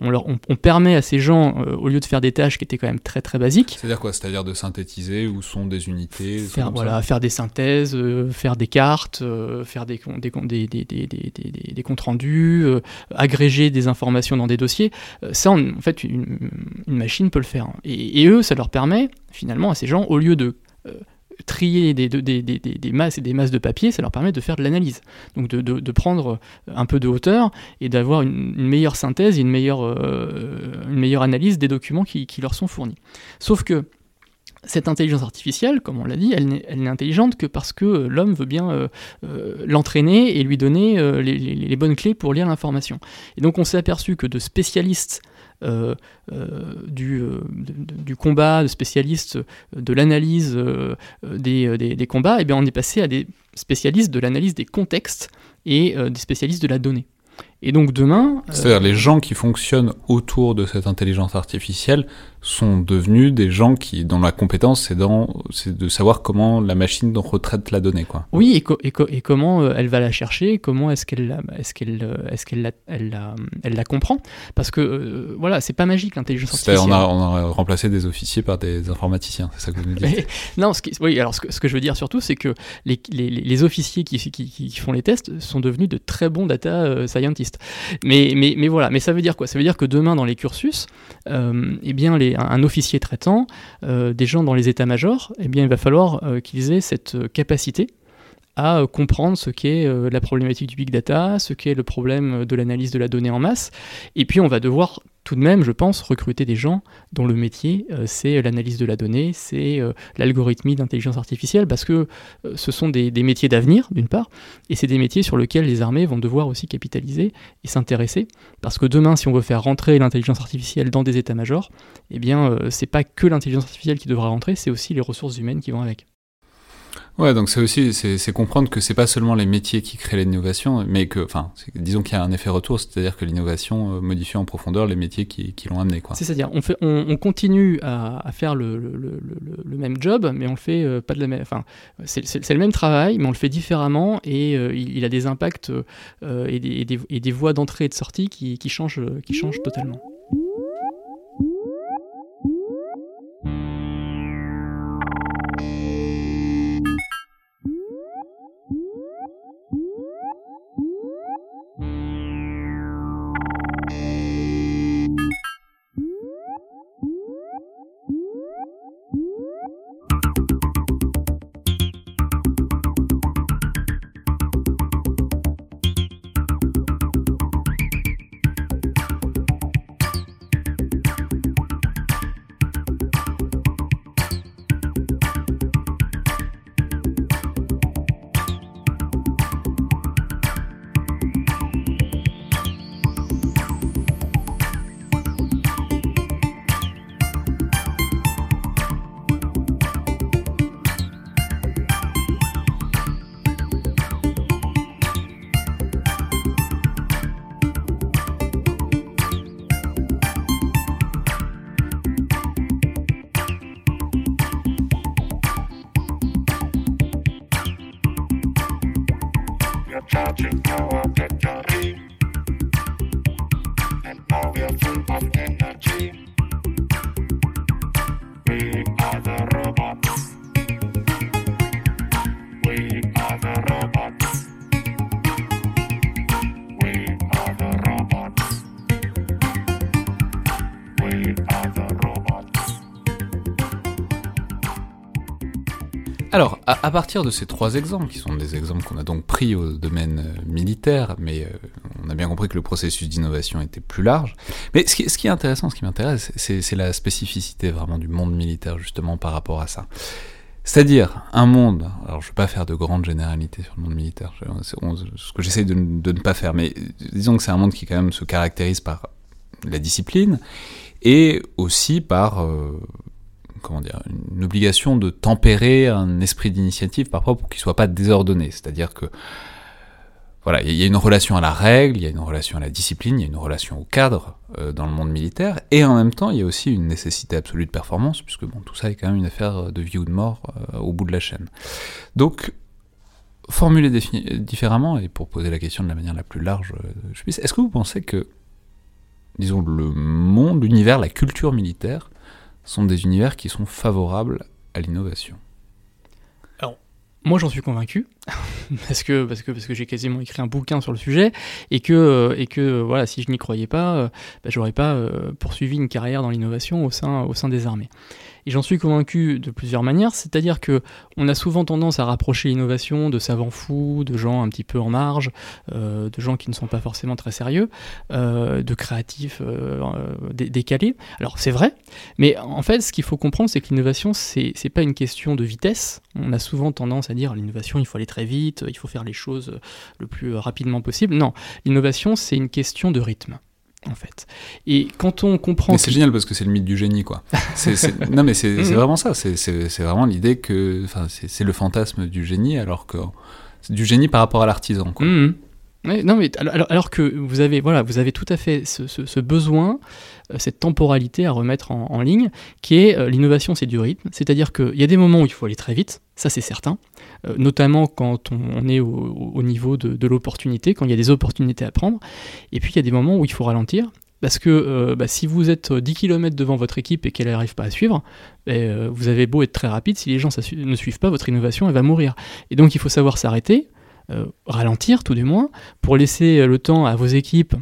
on, on, permet à ces gens, au lieu de faire des tâches qui étaient quand même très très basiques, c'est-à-dire quoi? C'est-à-dire de synthétiser où sont des unités faire, voilà, faire des synthèses, euh, faire des cartes, euh, faire des, des, des, des, des comptes rendus, euh, agréger des informations dans des dossiers. ça, en fait, une, machine peut le faire. Et, eux, ça leur permet, finalement, à ces gens, au lieu de trier des, des, des, des, masses et des masses de papier, ça leur permet de faire de l'analyse. Donc de, de, de, prendre un peu de hauteur et d'avoir une, meilleure synthèse et une meilleure, une meilleure analyse des documents qui, qui, leur sont fournis. Sauf que cette intelligence artificielle, comme on l'a dit, elle n'est intelligente que parce que euh, l'homme veut bien euh, euh, l'entraîner et lui donner les, bonnes clés pour lire l'information. Et donc on s'est aperçu que de spécialistes du, combat, de spécialistes de l'analyse des, des, combats, eh bien on est passé à des spécialistes de l'analyse des contextes et des spécialistes de la donnée. Et donc demain... C'est-à-dire les gens qui fonctionnent autour de cette intelligence artificielle sont devenus des gens qui, dont la compétence, c'est, dans, c'est de savoir comment la machine retraite la donnée. Quoi. Oui, et, et, comment euh, elle va la chercher, comment est-ce qu'elle, la, est-ce qu'elle, euh, est-ce qu'elle la, elle la, elle la comprend. Parce que, euh, voilà, c'est pas magique l'intelligence artificielle. On a, on a remplacé des officiers par des informaticiens, c'est ça que vous nous dites Non, ce oui, alors ce que, ce que, je veux dire surtout, c'est que les, les, les officiers qui, qui, qui, font les tests sont devenus de très bons data scientists. Mais, mais, mais voilà, mais ça veut dire quoi? Ça veut dire que demain, dans les cursus, eh bien, les un, officier traitant, euh, des gens dans les états-majors, eh bien, il va falloir euh, qu'ils aient cette euh, capacité à comprendre ce qu'est la problématique du big data, ce qu'est le problème de l'analyse de la donnée en masse. Et puis on va devoir tout de même, je pense, recruter des gens dont le métier, euh, c'est l'analyse de la donnée, c'est euh, l'algorithmie d'intelligence artificielle, parce que euh, ce sont des, métiers d'avenir, d'une part, et c'est des métiers sur lesquels les armées vont devoir aussi capitaliser et s'intéresser, parce que demain, si on veut faire rentrer l'intelligence artificielle dans des états-majors, eh bien, c'est pas que l'intelligence artificielle qui devra rentrer, c'est aussi les ressources humaines qui vont avec. Ouais, donc c'est aussi c'est comprendre que c'est pas seulement les métiers qui créent l'innovation, mais que, enfin, disons qu'il y a un effet retour, c'est-à-dire que l'innovation euh, modifie en profondeur les métiers qui, qui l'ont amené. C'est-à-dire, on fait, on, continue à, faire le, le, le, le, même job, mais on le fait euh, pas de la même, enfin, c'est le même travail, mais on le fait différemment et euh, il, a des impacts et, des, et, des, et, des, voies d'entrée et de sortie qui, qui changent, qui changent totalement. we're charging our petrol. And now we're full of energy. À, partir de ces trois exemples, qui sont des exemples qu'on a donc pris au domaine euh, militaire, mais euh, on a bien compris que le processus d'innovation était plus large. Mais ce qui, est intéressant, ce qui m'intéresse, c'est la spécificité vraiment du monde militaire, justement, par rapport à ça. C'est-à-dire un monde, alors je ne vais pas faire de grandes généralités sur le monde militaire, ce que j'essaie de, de, ne pas faire, mais disons que c'est un monde qui quand même se caractérise par la discipline et aussi par euh, comment dire, une obligation de tempérer un esprit d'initiative parfois pour qu'il soit pas désordonné. C'est-à-dire que voilà, il y a une relation à la règle, il y a une relation à la discipline, il y a une relation au cadre euh, dans le monde militaire, et en même temps, il y a aussi une nécessité absolue de performance, puisque bon, tout ça est quand même une affaire de vie ou de mort euh, au bout de la chaîne. Donc, formuler différemment, et pour poser la question de la manière la plus large, euh, je puisse, est-ce que vous pensez que, disons, le monde, l'univers, la culture militaire sont des univers qui sont favorables à l'innovation moi, j'en suis convaincu parce que parce que parce que j'ai quasiment écrit un bouquin sur le sujet et que euh, et que voilà, si je n'y croyais pas, euh, bah, j'aurais pas euh, poursuivi une carrière dans l'innovation au sein au sein des armées. Et j'en suis convaincu de plusieurs manières, c'est-à-dire que on a souvent tendance à rapprocher l'innovation de savants fous, de gens un petit peu en marge, euh, de gens qui ne sont pas forcément très sérieux, euh, de créatifs euh, décalés. Alors c'est vrai, mais en fait, ce qu'il faut comprendre, c'est que l'innovation, c'est pas une question de vitesse. On a souvent tendance à dire l'innovation, il faut aller très vite, il faut faire les choses le plus rapidement possible. Non, l'innovation, c'est une question de rythme en fait. Et quand on comprend... c'est génial parce que c'est le mythe du génie, quoi. Non mais c'est mhm. vraiment ça, c'est vraiment l'idée que... Enfin, c'est le fantasme du génie alors que... C'est du génie par rapport à l'artisan, quoi. Mhm. non mais alors, alors, que vous avez voilà vous avez tout à fait ce, besoin euh, cette temporalité à remettre en, ligne qui est euh, l'innovation c'est du rythme c'est-à-dire qu'il y a des moments où il faut aller très vite ça c'est certain euh, notamment quand on, est au, niveau de, l'opportunité, quand il y a des opportunités à prendre. Et puis il y a des moments où il faut ralentir, parce que euh, bah, si vous êtes 10 km devant votre équipe et qu'elle n'arrive pas à suivre, euh, vous avez beau être très rapide, si les gens ne suivent pas, votre innovation elle va mourir. Et donc il faut savoir s'arrêter, ralentir tout du moins, pour laisser le temps à vos équipes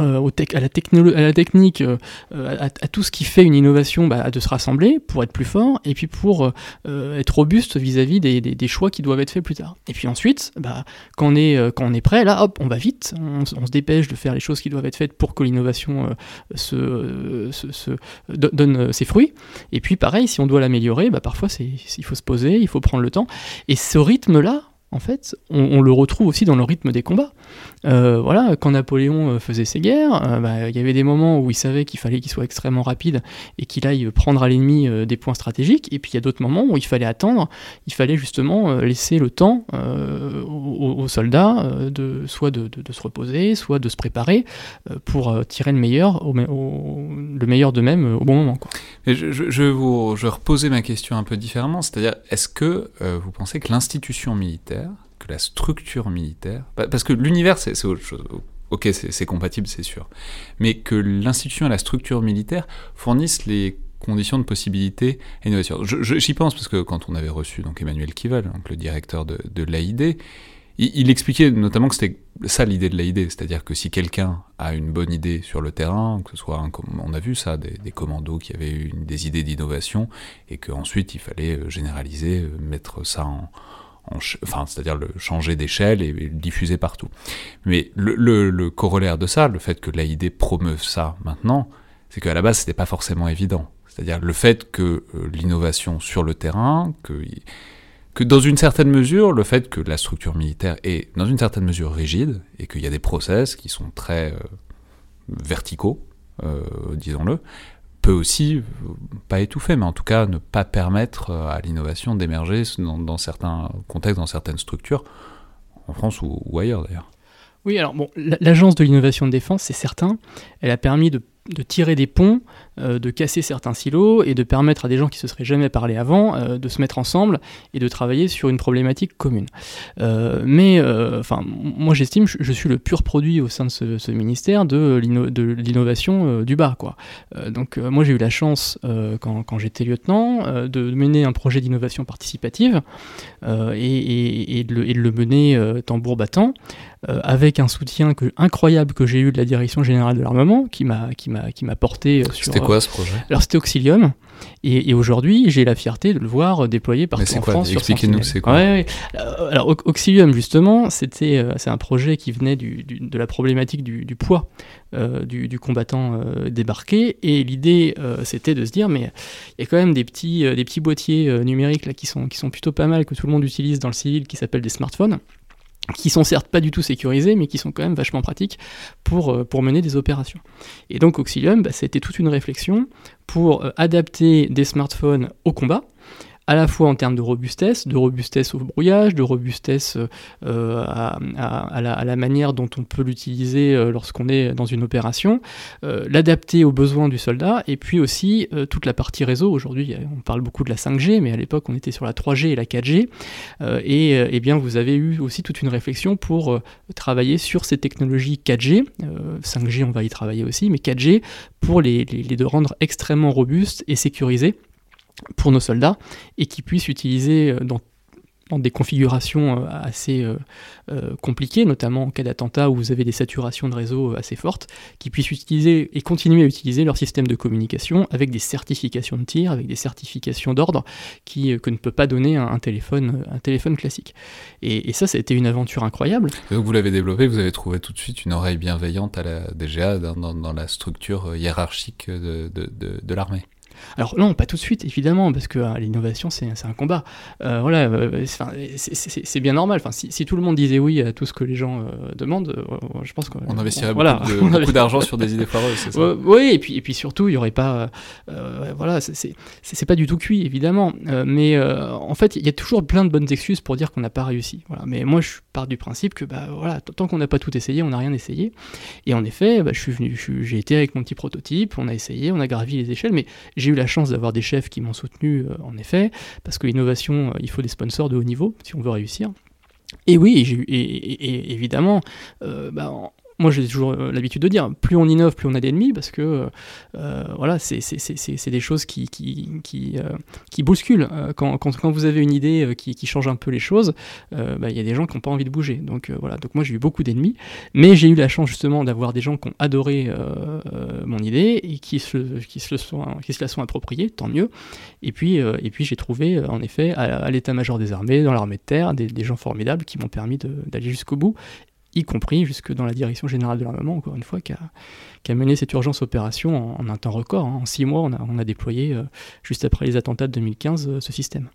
euh, au à, la à, la technique, euh, à, tout ce qui fait une innovation, bah, de se rassembler pour être plus fort et puis pour euh, être robuste vis-à-vis des, des, choix qui doivent être faits plus tard. Et puis ensuite, bah, quand, on est, quand on est prêt, là, hop, on va vite, on, se dépêche de faire les choses qui doivent être faites pour que l'innovation se, se, donne ses fruits. Et puis pareil, si on doit l'améliorer, bah, parfois il faut se poser, il faut prendre le temps. Et ce rythme-là, en fait, on, le retrouve aussi dans le rythme des combats. Euh, voilà, quand Napoléon euh, faisait ses guerres, euh, bah, il y avait des moments où il savait qu'il fallait qu'il soit extrêmement rapide et qu'il aille prendre à l'ennemi des points stratégiques, et puis il y a d'autres moments où il fallait attendre, il fallait justement laisser le temps aux, soldats de soit de, se reposer, soit de se préparer pour tirer le meilleur, le meilleur d'eux-mêmes au bon moment. je, je, vous, je reposer ma question un peu différemment, c'est-à-dire est-ce que vous pensez que l'institution militaire la structure militaire, parce que l'univers c'est autre chose, ok c'est compatible c'est sûr, mais que l'institution et la structure militaire fournissent les conditions de possibilité et d'innovation. J'y pense parce que quand on avait reçu donc Emmanuel Kival, donc le directeur de, l'AID, il, expliquait notamment que c'était ça l'idée de l'AID, c'est-à-dire que si quelqu'un a une bonne idée sur le terrain, que ce soit, un, on a vu ça, des, commandos qui avaient eu des idées d'innovation, et qu'ensuite il fallait euh, généraliser, euh, mettre ça en, enfin, c'est-à-dire le changer d'échelle et, le diffuser partout. Mais le, corollaire de ça, le fait que l'AID promeuve ça maintenant, c'est qu'à la base, c'était pas forcément évident. C'est-à-dire le fait que euh, l'innovation sur le terrain, que, dans une certaine mesure, le fait que la structure militaire est dans une certaine mesure rigide et qu'il y a des process qui sont très euh, verticaux, euh, disons-le, peut aussi, pas étouffer, mais en tout cas ne pas permettre euh, à l'innovation d'émerger dans, certains contextes, dans certaines structures, en France ou, ailleurs d'ailleurs. Oui, alors bon, l'agence de l'innovation de défense, c'est certain, elle a permis de tirer des ponts, euh, de casser certains silos et de permettre à des gens qui se seraient jamais parlé avant euh, de se mettre ensemble et de travailler sur une problématique commune. Euh, mais enfin, moi j'estime, je, suis le pur produit au sein de ce, ministère de l'innovation du bas. Quoi. donc moi j'ai eu la chance quand, j'étais lieutenant de mener un projet d'innovation participative et, de le, mener tambour battant. Avec un soutien incroyable que j'ai eu de la direction générale de l'armement, qui m'a qui m'a qui m'a porté sur. C'était quoi ce projet? Alors c'était Auxilium. Et, aujourd'hui, j'ai la fierté de le voir déployé partout en France. Expliquez-nous, c'est quoi? Ouais, Alors, Auxilium, justement, c'était, c'est un projet qui venait du, de la problématique du, du poids du, du, combattant débarqué. Et l'idée, c'était de se dire, mais il y a quand même des petits, des petits boîtiers numériques là, qui, sont, qui sont plutôt pas mal, que tout le monde utilise dans le civil, qui s'appellent des smartphones qui sont certes pas du tout sécurisés, mais qui sont quand même vachement pratiques pour, euh, mener des opérations. Et donc Auxilium, bah, c'était toute une réflexion pour euh, adapter des smartphones au combat, à la fois en termes de robustesse, de robustesse au brouillage, de robustesse euh, à, la, manière dont on peut l'utiliser euh, lorsqu'on est dans une opération, euh, l'adapter aux besoins du soldat, et puis aussi toute la partie réseau. Aujourd'hui, on parle beaucoup de la 5G, mais à l'époque, on était sur la 3G et la 4G, et, eh bien, vous avez eu aussi toute une réflexion pour travailler sur ces technologies 4G. 5G, on va y travailler aussi, mais 4G pour les, les rendre extrêmement robustes et sécurisés pour nos soldats et qui puissent utiliser euh, dans, des configurations euh, assez euh, compliquées, notamment en cas d'attentat où vous avez des saturations de réseau assez fortes, qui puissent utiliser et continuer à utiliser leur système de communication avec des certifications de tir, avec des certifications d'ordre qui, que ne peut pas donner un, téléphone, un téléphone classique. Et, ça, ça a été une aventure incroyable. donc vous l'avez développé, vous avez trouvé tout de suite une oreille bienveillante à la DGA dans, la structure hiérarchique de, de, de l'armée. Alors non, pas tout de suite, évidemment, parce que hein, l'innovation, c'est un combat. Euh, voilà, euh, c'est bien normal. Enfin, si, tout le monde disait oui à tout ce que les gens euh, demandent, je pense qu'on on investirait beaucoup d'argent sur des idées foireuses, c'est ça Oui, et puis, et puis surtout, il n'y aurait pas... voilà, c'est pas du tout cuit, évidemment. mais en fait, il y a toujours plein de bonnes excuses pour dire qu'on n'a pas réussi. Voilà. Mais moi, je pars du principe que bah, voilà, tant qu'on n'a pas tout essayé, on n'a rien essayé. Et en effet, bah, je suis venu, j'ai été avec mon petit prototype, on a essayé, on a gravi les échelles, mais j'ai eu la chance d'avoir des chefs qui m'ont soutenu, euh, en effet, parce que l'innovation, euh, il faut des sponsors de haut niveau si on veut réussir. Et oui, et, évidemment, euh, bah, moi j'ai toujours euh, l'habitude de dire, plus on innove, plus on a d'ennemis, parce que euh, euh, voilà, c'est des choses qui, qui, qui, bousculent. Quand, quand, quand, vous avez une idée qui, qui, change un peu les choses, bah, il y a des gens qui n'ont pas envie de bouger. Donc voilà, donc moi j'ai eu beaucoup d'ennemis, mais j'ai eu la chance justement d'avoir des gens qui ont adoré mon idée et qui se, qui, se le sont, qui se la sont appropriés, tant mieux. Et puis, puis j'ai trouvé en effet à, l'état-major des armées, dans l'armée de terre, des, des gens formidables qui m'ont permis d'aller jusqu'au bout y compris jusque dans la direction générale de l'armement, encore une fois, qui a, mené cette urgence opération en, un temps record. Hein. En six mois, on a, déployé, euh, juste après les attentats de 2015, euh, ce système.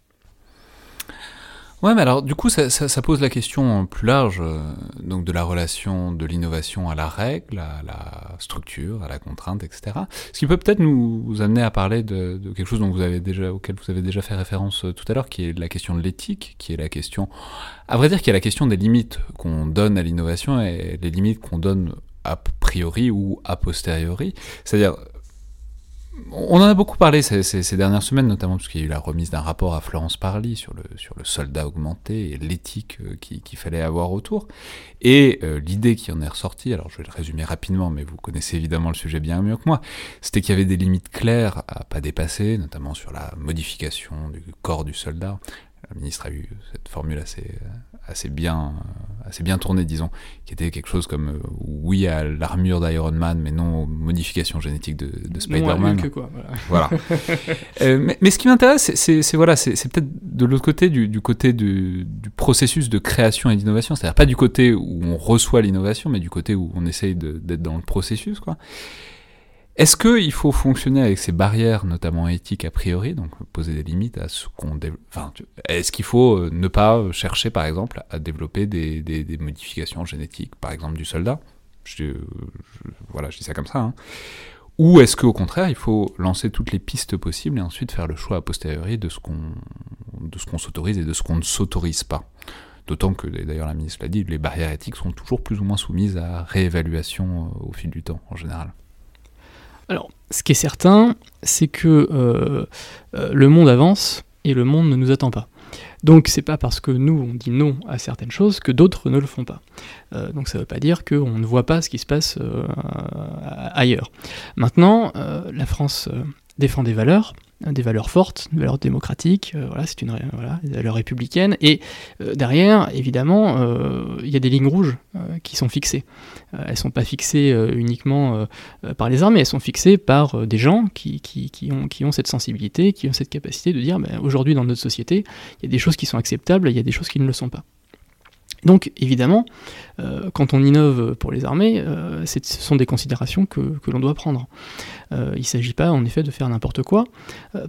Ouais, mais alors du coup, ça, pose la question plus large, euh, donc de la relation de l'innovation à la règle, à la structure, à la contrainte, etc. Ce qui peut peut-être nous amener à parler de, quelque chose dont vous avez déjà, auquel vous avez déjà fait référence euh, tout à l'heure, qui est la question de l'éthique, qui est la question, à vrai dire, qui est la question des limites qu'on donne à l'innovation et les limites qu'on donne a priori ou a posteriori. C'est-à-dire, on en a beaucoup parlé ces, dernières semaines, notamment parce qu'il y a eu la remise d'un rapport à Florence Parly sur le, sur le soldat augmenté et l'éthique euh, qu'il fallait avoir autour. Et euh, l'idée qui en est ressortie, alors je vais le résumer rapidement, mais vous connaissez évidemment le sujet bien mieux que moi, c'était qu'il y avait des limites claires à pas dépasser, notamment sur la modification du corps du soldat. Le ministre a eu cette formule assez, assez bien, assez bien tourné, disons, qui était quelque chose comme euh, oui à l'armure d'Iron Man, mais non aux modifications génétiques de, de Spider-Man. Voilà. Euh, mais, ce qui m'intéresse, c'est voilà, c'est peut-être de l'autre côté, du, du côté du, du, processus de création et d'innovation, c'est-à-dire pas du côté où on reçoit l'innovation, mais du côté où on essaye d'être dans le processus, quoi. Est-ce qu'il faut fonctionner avec ces barrières, notamment éthiques a priori, donc poser des limites à ce qu'on développe Est-ce qu'il faut euh, ne pas chercher, par exemple, à développer des, modifications génétiques, par exemple du soldat? Voilà, je dis ça comme ça. Hein. Ou est-ce qu'au contraire, il faut lancer toutes les pistes possibles et ensuite faire le choix a posteriori de ce qu'on qu'on s'autorise et de ce qu'on ne s'autorise pas? D'autant que, d'ailleurs la ministre l'a dit, les barrières éthiques sont toujours plus ou moins soumises à réévaluation euh, au fil du temps, en général. Alors, ce qui est certain, c'est que euh, euh, le monde avance et le monde ne nous attend pas. Donc c'est pas parce que nous on dit non à certaines choses que d'autres ne le font pas. Euh, donc ça ne veut pas dire qu'on ne voit pas ce qui se passe ailleurs. Maintenant, la France défend des valeurs, des valeurs fortes, des valeurs démocratiques, voilà, c'est une des valeurs républicaines. Et derrière, évidemment, il y a des lignes rouges qui sont fixées. elles ne sont pas fixées uniquement par les armées, elles sont fixées par des gens qui, qui, qui, ont, qui ont cette sensibilité, qui ont cette capacité de dire ben, aujourd'hui dans notre société, il y a des choses qui sont acceptables, il y a des choses qui ne le sont pas. Donc évidemment, euh, quand on innove pour les armées, euh, ce sont des considérations que, l'on doit prendre. Euh, il ne s'agit pas en effet de faire n'importe quoi.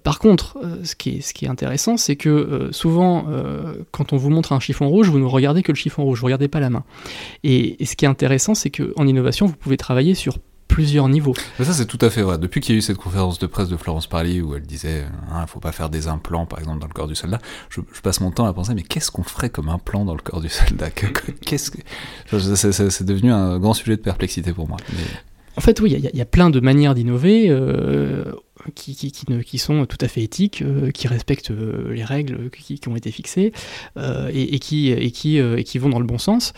par contre, ce qui, est, intéressant, c'est que souvent, quand on vous montre un chiffon rouge, vous ne regardez que le chiffon rouge, vous ne regardez pas la main. Et ce qui est intéressant, c'est qu'en innovation, vous pouvez travailler sur plusieurs niveaux. Mais ça, c'est tout à fait vrai. Depuis qu'il y a eu cette conférence de presse de Florence Parly où elle disait il hein, ne faut pas faire des implants, par exemple, dans le corps du soldat, je, passe mon temps à penser mais qu'est-ce qu'on ferait comme implant dans le corps du soldat? Qu'est-ce que... C'est devenu un grand sujet de perplexité pour moi. En fait, oui, il y, a plein de manières d'innover. Euh, qui, qui, qui, sont tout à fait éthiques, euh, qui respectent euh, les règles qui, ont été fixées euh, et, qui, et, qui, et qui vont dans le bon sens.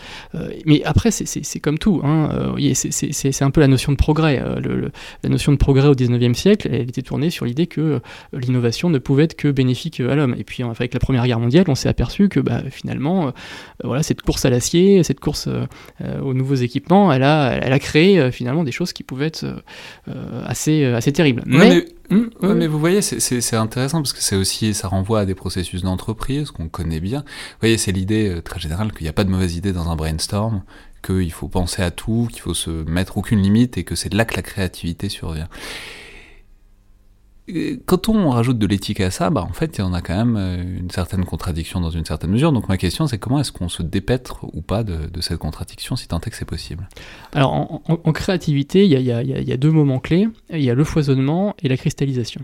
mais après, c'est comme tout. Hein, c'est un peu la notion de progrès. Le, la notion de progrès au 19e siècle, elle était tournée sur l'idée que l'innovation ne pouvait être que bénéfique à l'homme. Et puis, avec la Première Guerre mondiale, on s'est aperçu que bah, finalement, voilà, cette course à l'acier, cette course aux nouveaux équipements, elle a, elle a créé finalement des choses qui pouvaient être assez, assez terribles. mais Mmh, mais vous voyez, c'est intéressant parce que c'est aussi, ça renvoie à des processus d'entreprise qu'on connaît bien. Vous voyez, c'est l'idée euh, très générale qu'il n'y a pas de mauvaise idée dans un brainstorm, qu'il faut penser à tout, qu'il faut se mettre aucune limite et que c'est là que la créativité survient quand on rajoute de l'éthique à ça, bah en fait, en a quand même euh, une certaine contradiction dans une certaine mesure. Donc ma question, c'est comment est-ce qu'on se dépêtre ou pas de, cette contradiction, si tant est que c'est possible? Alors en, créativité, il y, a, deux moments clés. Il y a le foisonnement et la cristallisation.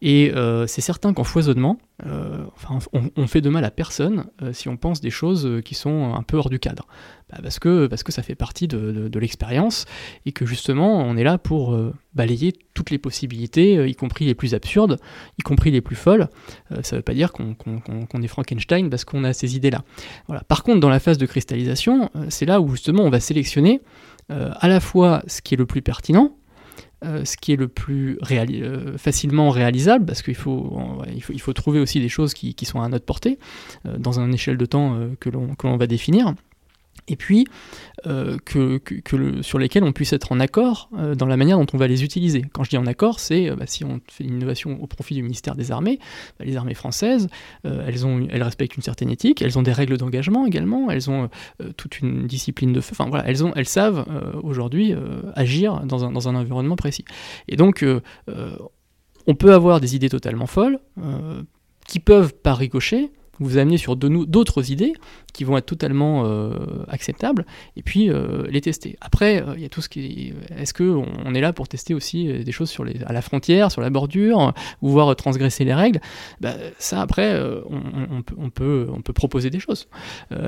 Et euh, c'est certain qu'en foisonnement, euh, enfin, on, fait de mal à personne si on pense des choses qui sont un peu hors du cadre. Bah, parce, que, parce que ça fait partie de, l'expérience et que justement on est là pour euh, balayer toutes les possibilités, euh, y compris les plus absurdes, y compris les plus folles. Euh, ça ne veut pas dire qu'on est Frankenstein parce qu'on a ces idées-là. Voilà. Par contre, dans la phase de cristallisation, c'est là où justement on va sélectionner à la fois ce qui est le plus pertinent, ce qui est le plus facilement réalisable, parce qu'il faut, il faut, il faut, trouver aussi des choses qui, qui sont à notre portée, dans une échelle de temps que l'on va définir et puis euh, que, sur lesquels on puisse être en accord euh, dans la manière dont on va les utiliser. Quand je dis en accord, c'est euh, bah, si on fait une innovation au profit du ministère des Armées, bah, les armées françaises, elles, respectent une certaine éthique, elles ont des règles d'engagement également, elles ont toute une discipline de feu, enfin voilà, elles savent aujourd'hui agir dans un, dans un, environnement précis. Et donc, on peut avoir des idées totalement folles, qui peuvent, par ricochet, vous amener sur d'autres idées qui vont être totalement euh, acceptables et puis euh, les tester. Après, euh, il y a tout ce qui est. ce qu'on on est là pour tester aussi des choses à la frontière, sur la bordure, ou voir transgresser les règles? Bah, Ça, après, on, peut, proposer des choses.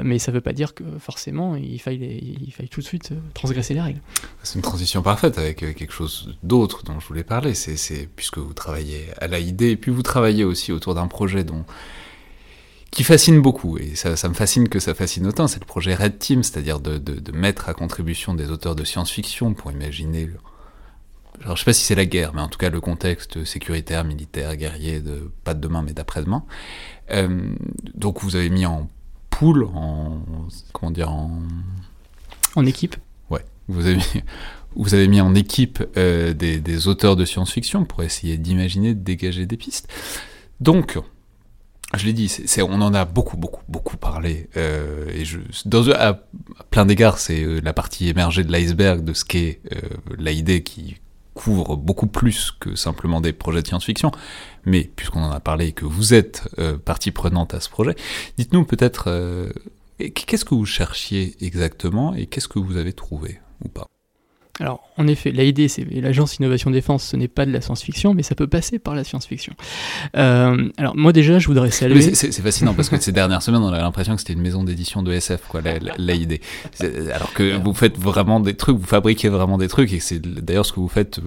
mais ça ne veut pas dire que forcément il faille, il faille tout de suite transgresser les règles. C'est une transition parfaite avec quelque chose d'autre dont je voulais parler. C'est puisque vous travaillez à la idée et puis vous travaillez aussi autour d'un projet dont qui fascine beaucoup, et ça, me fascine que ça fascine autant, c'est le projet Red Team, c'est-à-dire de, mettre à contribution des auteurs de science-fiction pour imaginer... Alors, je sais pas si c'est la guerre, mais en tout cas le contexte sécuritaire, militaire, guerrier, de, pas de demain, mais d'après-demain. Euh, donc vous avez mis en pool, en... comment dire, en... En équipe Ouais, vous avez mis, vous avez mis en équipe euh, des, des auteurs de science-fiction pour essayer d'imaginer, de dégager des pistes. Donc, je l'ai dit, on en a beaucoup, beaucoup, beaucoup parlé. Euh, et je, dans, à, plein d'égards, c'est euh, la partie émergée de l'iceberg de ce qu'est euh, la idée qui couvre beaucoup plus que simplement des projets de science-fiction. Mais puisqu'on en a parlé et que vous êtes partie prenante à ce projet, dites-nous peut-être qu'est-ce que vous cherchiez exactement et qu'est-ce que vous avez trouvé ou pas? Alors, en effet, l'idée, c'est l'agence Innovation Défense, ce n'est pas de la science-fiction, mais ça peut passer par la science-fiction. Euh, alors, moi déjà, je voudrais saluer. C'est fascinant parce que ces dernières semaines, on a l'impression que c'était une maison d'édition de SF, quoi, l'idée. Alors que vous faites vraiment des trucs, vous fabriquez vraiment des trucs, et c'est d'ailleurs ce que vous faites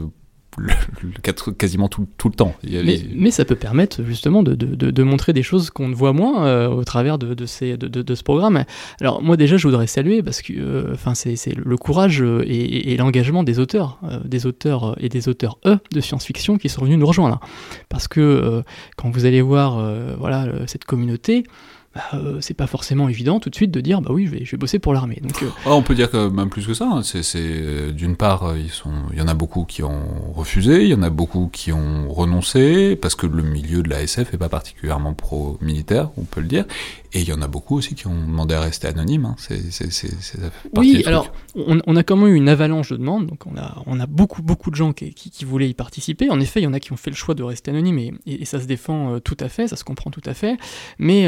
euh, quasiment tout, le temps. mais, ça peut permettre justement de, montrer des choses qu'on ne voit moins euh, au travers de, ces, de, ce programme. Alors moi déjà, je voudrais saluer parce que euh, c'est le courage et, l'engagement des auteurs, des auteurs et des auteurs E de science-fiction qui sont venus nous rejoindre. Parce que quand vous allez voir voilà cette communauté, bah, euh, c'est pas forcément évident tout de suite de dire bah oui je vais, je vais bosser pour l'armée. Donc euh, ah, on peut dire que même plus que ça. Hein. C'est, euh, d'une part ils sont, il y en a beaucoup qui ont refusé, il y en a beaucoup qui ont renoncé parce que le milieu de la SF est pas particulièrement pro-militaire, on peut le dire. Et il y en a beaucoup aussi qui ont demandé à rester anonymes. Hein. C'est, oui, alors on, a quand même eu une avalanche de demandes, donc on a, on a beaucoup, beaucoup de gens qui, qui, voulaient y participer. En effet, il y en a qui ont fait le choix de rester anonymes et, et, ça se défend tout à fait, ça se comprend tout à fait. Mais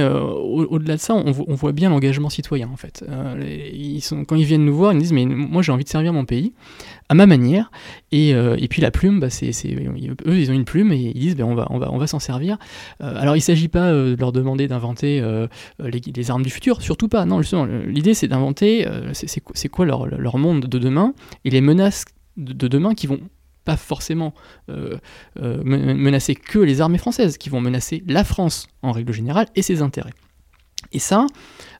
au-delà de ça, on, voit bien l'engagement citoyen en fait. Euh, quand ils viennent nous voir, ils nous disent mais moi j'ai envie de servir mon pays à ma manière. Et, euh, puis la plume, bah, eux ils ont une plume et ils disent ben, on va, s'en servir. Euh, alors il ne s'agit pas de leur demander d'inventer les, armes du futur, surtout pas. Non, justement, l'idée c'est d'inventer c'est, quoi leur monde de demain et les menaces de demain qui vont pas forcément menacer que les armées françaises, qui vont menacer la France en règle générale et ses intérêts. Et ça,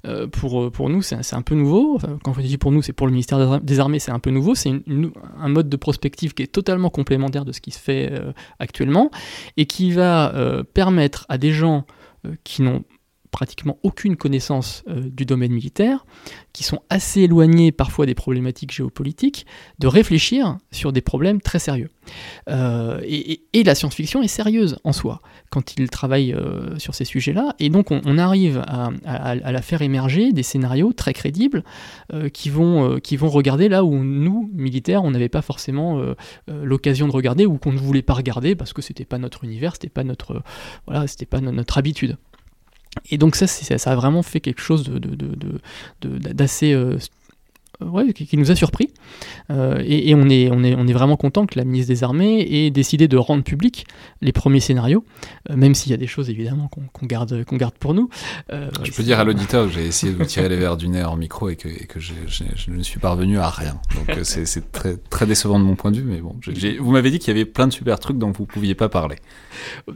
euh, pour, euh, pour nous, c'est un peu nouveau. quand je dis pour nous, c'est pour le ministère des Armées, c'est un peu nouveau. C'est un mode de prospective qui est totalement complémentaire de ce qui se fait euh, actuellement et qui va permettre à des gens qui n'ont pratiquement aucune connaissance euh, du domaine militaire, qui sont assez éloignés parfois des problématiques géopolitiques, de réfléchir sur des problèmes très sérieux. Euh, et, la science-fiction est sérieuse en soi quand il travaille euh, sur ces sujets-là, et donc on, arrive à, la faire émerger des scénarios très crédibles qui, vont, regarder là où nous, militaires, on n'avait pas forcément l'occasion de regarder ou qu'on ne voulait pas regarder parce que c'était pas notre univers, c'était pas notre, voilà, c'était pas notre habitude. Et donc ça, ça a vraiment fait quelque chose d'assez euh, ouais, qui, nous a surpris. Euh, et, on, est, on, est, on est vraiment content que la ministre des Armées ait décidé de rendre public les premiers scénarios, euh, même s'il y a des choses évidemment qu'on garde, qu'on garde pour nous. Euh, je peux dire à l'auditeur que j'ai essayé de vous tirer les verres du nez en micro et que, et que je ne suis parvenu à rien. Donc c'est très, très décevant de mon point de vue, mais bon, vous m'avez dit qu'il y avait plein de super trucs dont vous ne pouviez pas parler.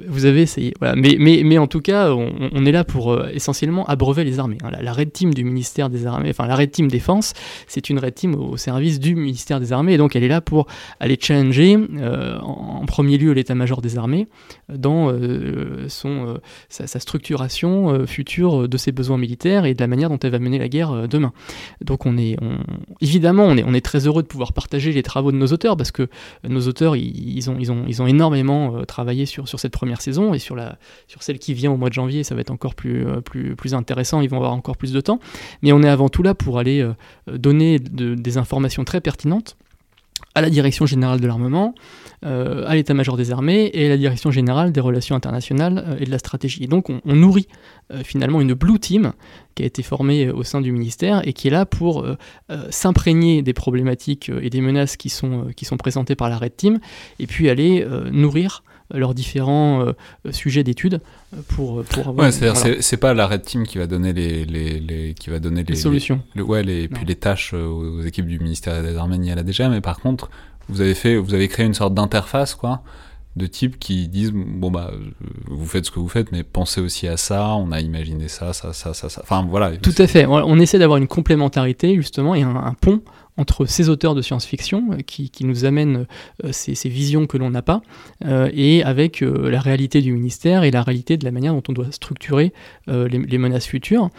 Vous avez essayé, voilà. mais, mais, mais en tout cas, on, est là pour essentiellement abreuver les armées. Hein. La, la, Red Team du ministère des Armées, enfin la Red Team Défense, c'est une red team au, service du ministère des Armées, et donc elle est là pour aller challenger euh, en, premier lieu l'état-major des armées dans euh, son, euh, sa, structuration future de ses besoins militaires et de la manière dont elle va mener la guerre demain. Donc on est, évidemment, on est, on est très heureux de pouvoir partager les travaux de nos auteurs, parce que nos auteurs, ils, ont, ils, ont, ils ont énormément travaillé sur, sur cette première saison, et sur, la, sur celle qui vient au mois de janvier, ça va être encore plus, plus, plus intéressant, ils vont avoir encore plus de temps, mais on est avant tout là pour aller donner des informations très pertinentes à la Direction générale de l'armement, euh, à l'état-major des armées et à la Direction générale des relations internationales euh, et de la stratégie. Et donc on, nourrit euh, finalement une Blue Team qui a été formée au sein du ministère et qui est là pour s'imprégner des problématiques et des menaces qui sont, qui sont présentées par la Red Team et puis aller nourrir leurs différents sujets d'études pour, pour avoir. Ouais, c'est-à-dire c'est pas la Red Team qui va donner les, les, les qui va donner les, solutions. ouais, les, puis les tâches aux équipes du ministère des Armées ni à la déjà, mais par contre, vous avez fait, vous avez créé une sorte d'interface, quoi, de type qui disent bon bah vous faites ce que vous faites mais pensez aussi à ça on a imaginé ça ça ça ça, ça. enfin voilà tout à fait on essaie d'avoir une complémentarité justement et un pont entre ces auteurs de science-fiction euh, qui, nous amènent euh, ces, visions que l'on n'a pas, euh, et avec la réalité du ministère et la réalité de la manière dont on doit structurer les, menaces futures.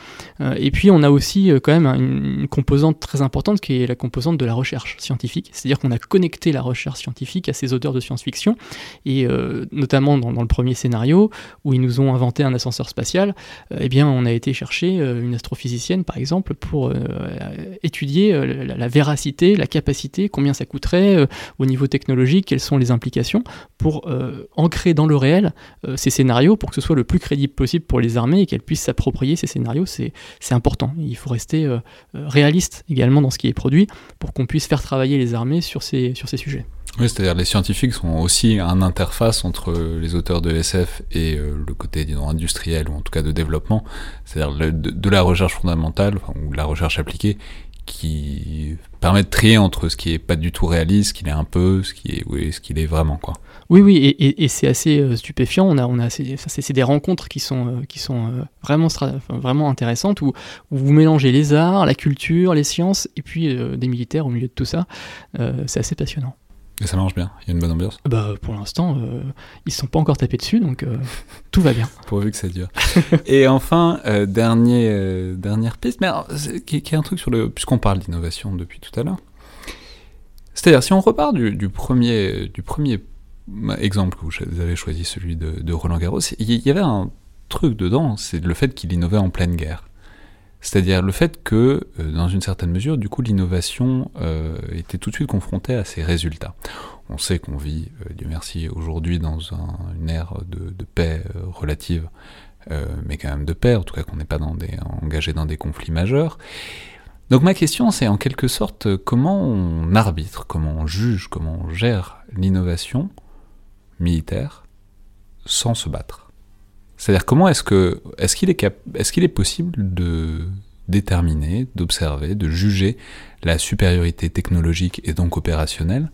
et puis on a aussi quand même une, composante très importante qui est la composante de la recherche scientifique, c'est-à-dire qu'on a connecté la recherche scientifique à ces auteurs de science-fiction, et notamment dans, le premier scénario où ils nous ont inventé un ascenseur spatial, eh bien on a été chercher une astrophysicienne par exemple pour étudier la, la la capacité, combien ça coûterait euh, au niveau technologique, quelles sont les implications pour euh, ancrer dans le réel euh, ces scénarios pour que ce soit le plus crédible possible pour les armées et qu'elles puissent s'approprier ces scénarios. C'est important. Il faut rester réaliste également dans ce qui est produit pour qu'on puisse faire travailler les armées sur ces, sur ces sujets. Oui, c'est-à-dire les scientifiques sont aussi un interface entre les auteurs de SF et le côté disons, industriel ou en tout cas de développement, c'est-à-dire de, la recherche fondamentale ou de la recherche appliquée qui permet de trier entre ce qui est pas du tout réaliste, ce qu'il est un peu, ce qui est, oui, ce qu'il est vraiment, quoi. Oui, oui, et, et, c'est assez euh, stupéfiant. On a, on a, c'est des rencontres qui sont, euh, qui sont euh, vraiment, vraiment intéressantes où, où, vous mélangez les arts, la culture, les sciences, et puis des militaires au milieu de tout ça. c'est assez passionnant. Et ça marche bien Il y a une bonne ambiance Bah pour l'instant, ils ne sont pas encore tapés dessus, donc tout va bien. Pourvu que ça dure. et enfin, dernier, dernière piste, mais qui, qui, est un truc sur le... Puisqu'on parle d'innovation depuis tout à l'heure. C'est-à-dire, si on repart du, du, premier, du premier exemple que vous avez choisi, celui de, Roland Garros, il y avait un truc dedans, c'est le fait qu'il innovait en pleine guerre. C'est-à-dire le fait que, euh, dans une certaine mesure, du coup, l'innovation euh, était tout de suite confrontée à ses résultats. On sait qu'on vit, euh, Dieu merci, aujourd'hui dans une ère de, paix relative, mais quand même de paix, en tout cas qu'on n'est pas engagé dans des conflits majeurs. Donc ma question, c'est en quelque sorte comment on arbitre, comment on juge, comment on gère l'innovation militaire sans se battre? C'est-à-dire comment est-ce que est-ce qu'il est, est, qu'il est possible de déterminer, d'observer, de juger la supériorité technologique et donc opérationnelle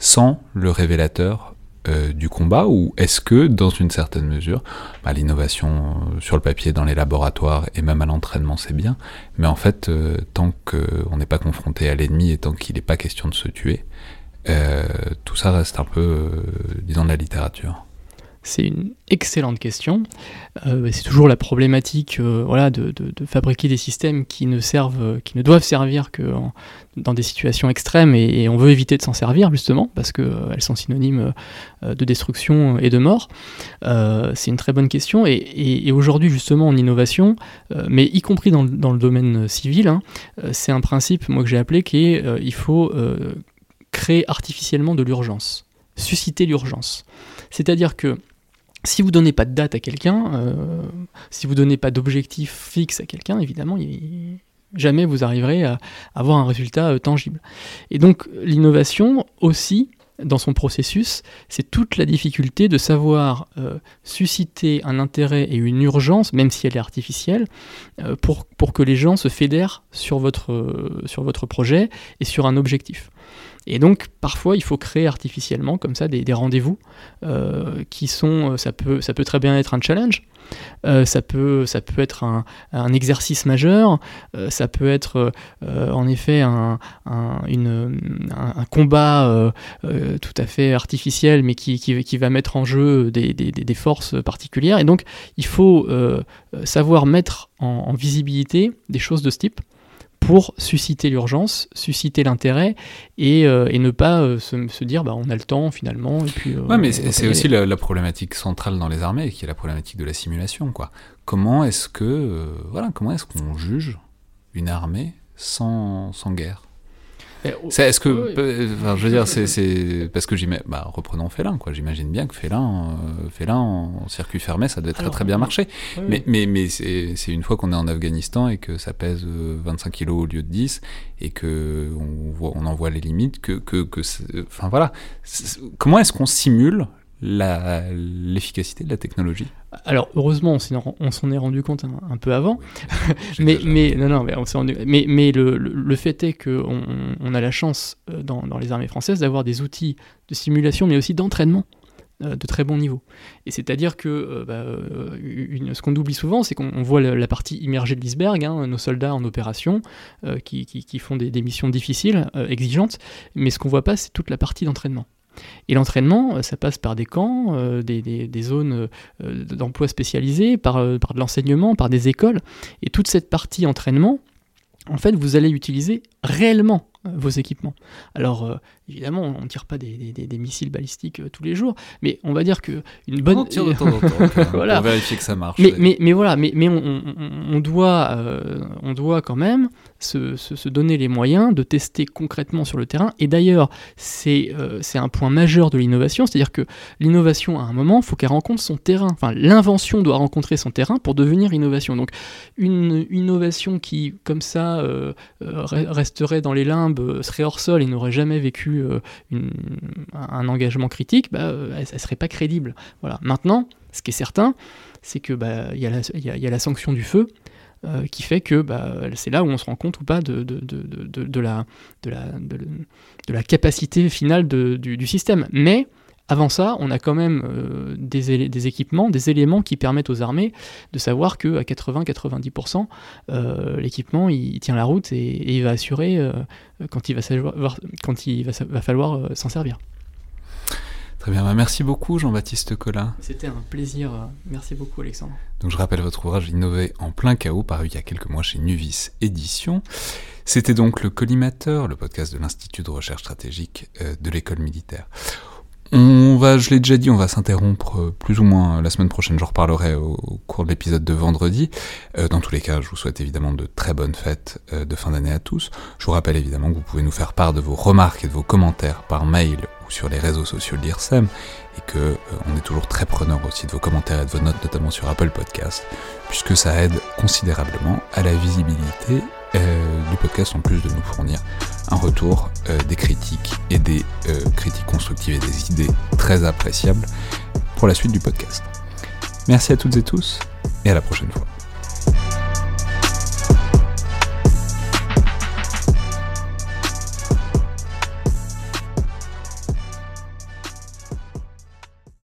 sans le révélateur euh, du combat ou est-ce que dans une certaine mesure bah, l'innovation euh, sur le papier dans les laboratoires et même à l'entraînement c'est bien mais en fait euh, tant qu'on n'est pas confronté à l'ennemi et tant qu'il n'est pas question de se tuer euh, tout ça reste un peu, disons, de la littérature c'est une excellente question. Euh, c'est toujours la problématique voilà, de, fabriquer des systèmes qui ne, servent, qui ne doivent servir que dans des situations extrêmes et, on veut éviter de s'en servir justement parce qu'elles sont synonymes de destruction et de mort. c'est une très bonne question et, aujourd'hui justement en innovation, mais y compris dans, le domaine civil, hein, c'est un principe moi que j'ai appelé qui est il faut créer artificiellement de l'urgence, susciter l'urgence. C'est-à-dire que si vous donnez pas de date à quelqu'un, euh, si vous donnez pas d'objectif fixe à quelqu'un, évidemment, jamais vous arriverez à avoir un résultat euh, tangible. Et donc l'innovation aussi, dans son processus, c'est toute la difficulté de savoir euh, susciter un intérêt et une urgence, même si elle est artificielle, pour, pour que les gens se fédèrent sur votre, sur votre projet et sur un objectif. Et donc parfois il faut créer artificiellement comme ça des, rendez-vous euh, qui sont, euh, ça peut, ça peut très bien être un challenge, euh, ça, peut, être un, exercice majeur, ça peut être en effet un, combat tout à fait artificiel mais qui, va mettre en jeu des, forces particulières. Et donc il faut savoir mettre en visibilité des choses de ce type pour susciter l'urgence, susciter l'intérêt et, euh, et, ne pas euh, se, dire bah, on a le temps finalement. Et puis, euh, ouais, mais c'est aussi la, problématique centrale dans les armées qui est la problématique de la simulation. Quoi. Comment est-ce que voilà, comment est-ce qu'on juge une armée sans, sans guerre? Est-ce que, enfin, je veux dire, c'est parce que j'imagine, bah, reprenons Félin, quoi. J'imagine bien que Félin, euh, Félin en circuit fermé, ça devait très très bien marcher. mais mais mais c'est une fois qu'on est en Afghanistan et que ça pèse 25 euh, kilos au lieu de 10 et que on, voit, on en voit les limites, que que, que enfin voilà, comment est-ce qu'on simule l'efficacité de la technologie Alors heureusement, on s'en est rendu compte un, peu avant, mais, mais non non, mais, on rendu, mais, mais le, le, fait est qu'on on a la chance euh, dans, dans les armées françaises d'avoir des outils de simulation, mais aussi d'entraînement euh, de très bon niveau. Et c'est-à-dire que euh, bah, une, ce qu'on oublie souvent, c'est qu'on voit la, partie immergée de l'iceberg, hein, nos soldats en opération, qui, qui, qui, font des, des missions difficiles, exigeantes, mais ce qu'on voit pas, c'est toute la partie d'entraînement. Et l'entraînement, euh, ça passe par des camps, euh, des, zones euh, d'emploi spécialisées, par, par de l'enseignement, par des écoles. Et toute cette partie entraînement, en fait, vous allez utiliser réellement vos équipements. Alors, Évidemment, on ne tire pas des, missiles balistiques euh, tous les jours, mais on va dire que une bonne. On tire de temps en temps voilà. pour vérifier que ça marche. Mais, mais, voilà, mais, mais on, doit, euh, on doit quand même se, donner les moyens de tester concrètement sur le terrain. Et d'ailleurs, c'est euh, c'est un point majeur de l'innovation, c'est-à-dire que l'innovation, à un moment, il faut qu'elle rencontre son terrain. Enfin, l'invention doit rencontrer son terrain pour devenir innovation. Donc, une innovation qui, comme ça, resterait dans les limbes, serait hors sol et n'aurait jamais vécu euh, un engagement critique, bah, euh, elle ne serait pas crédible. Voilà. Maintenant, ce qui est certain, c'est que bah, y, a la sanction du feu. qui fait que bah, c'est là où on se rend compte ou pas de, la, de, la, capacité finale du, système. Mais avant ça, on a quand même euh, des, équipements, des éléments qui permettent aux armées de savoir que à 80-90%, euh, l'équipement il, tient la route et, il va assurer euh, quand il va, quand il va, falloir s'en servir. Très bien, bah, merci beaucoup Jean-Baptiste Collin. C'était un plaisir, merci beaucoup Alexandre. Donc je rappelle votre ouvrage Innover en plein chaos, paru il y a quelques mois chez Nuvis Éditions. C'était donc le Collimateur, le podcast de l'Institut de recherche stratégique de l'école militaire. On va, je l'ai déjà dit, on va s'interrompre euh, plus ou moins la semaine prochaine. J'en reparlerai au, cours de l'épisode de vendredi. Euh, dans tous les cas, je vous souhaite évidemment de très bonnes fêtes euh, de fin d'année à tous. Je vous rappelle évidemment que vous pouvez nous faire part de vos remarques et de vos commentaires par mail ou sur les réseaux sociaux de l'IRSEM et que on est toujours très preneur aussi de vos commentaires et de vos notes, notamment sur Apple Podcast, puisque ça aide considérablement à la visibilité euh, du podcast en plus de nous fournir un retour, euh, des critiques et des euh, critiques constructives et des idées très appréciables pour la suite du podcast. Merci à toutes et tous et à la prochaine fois.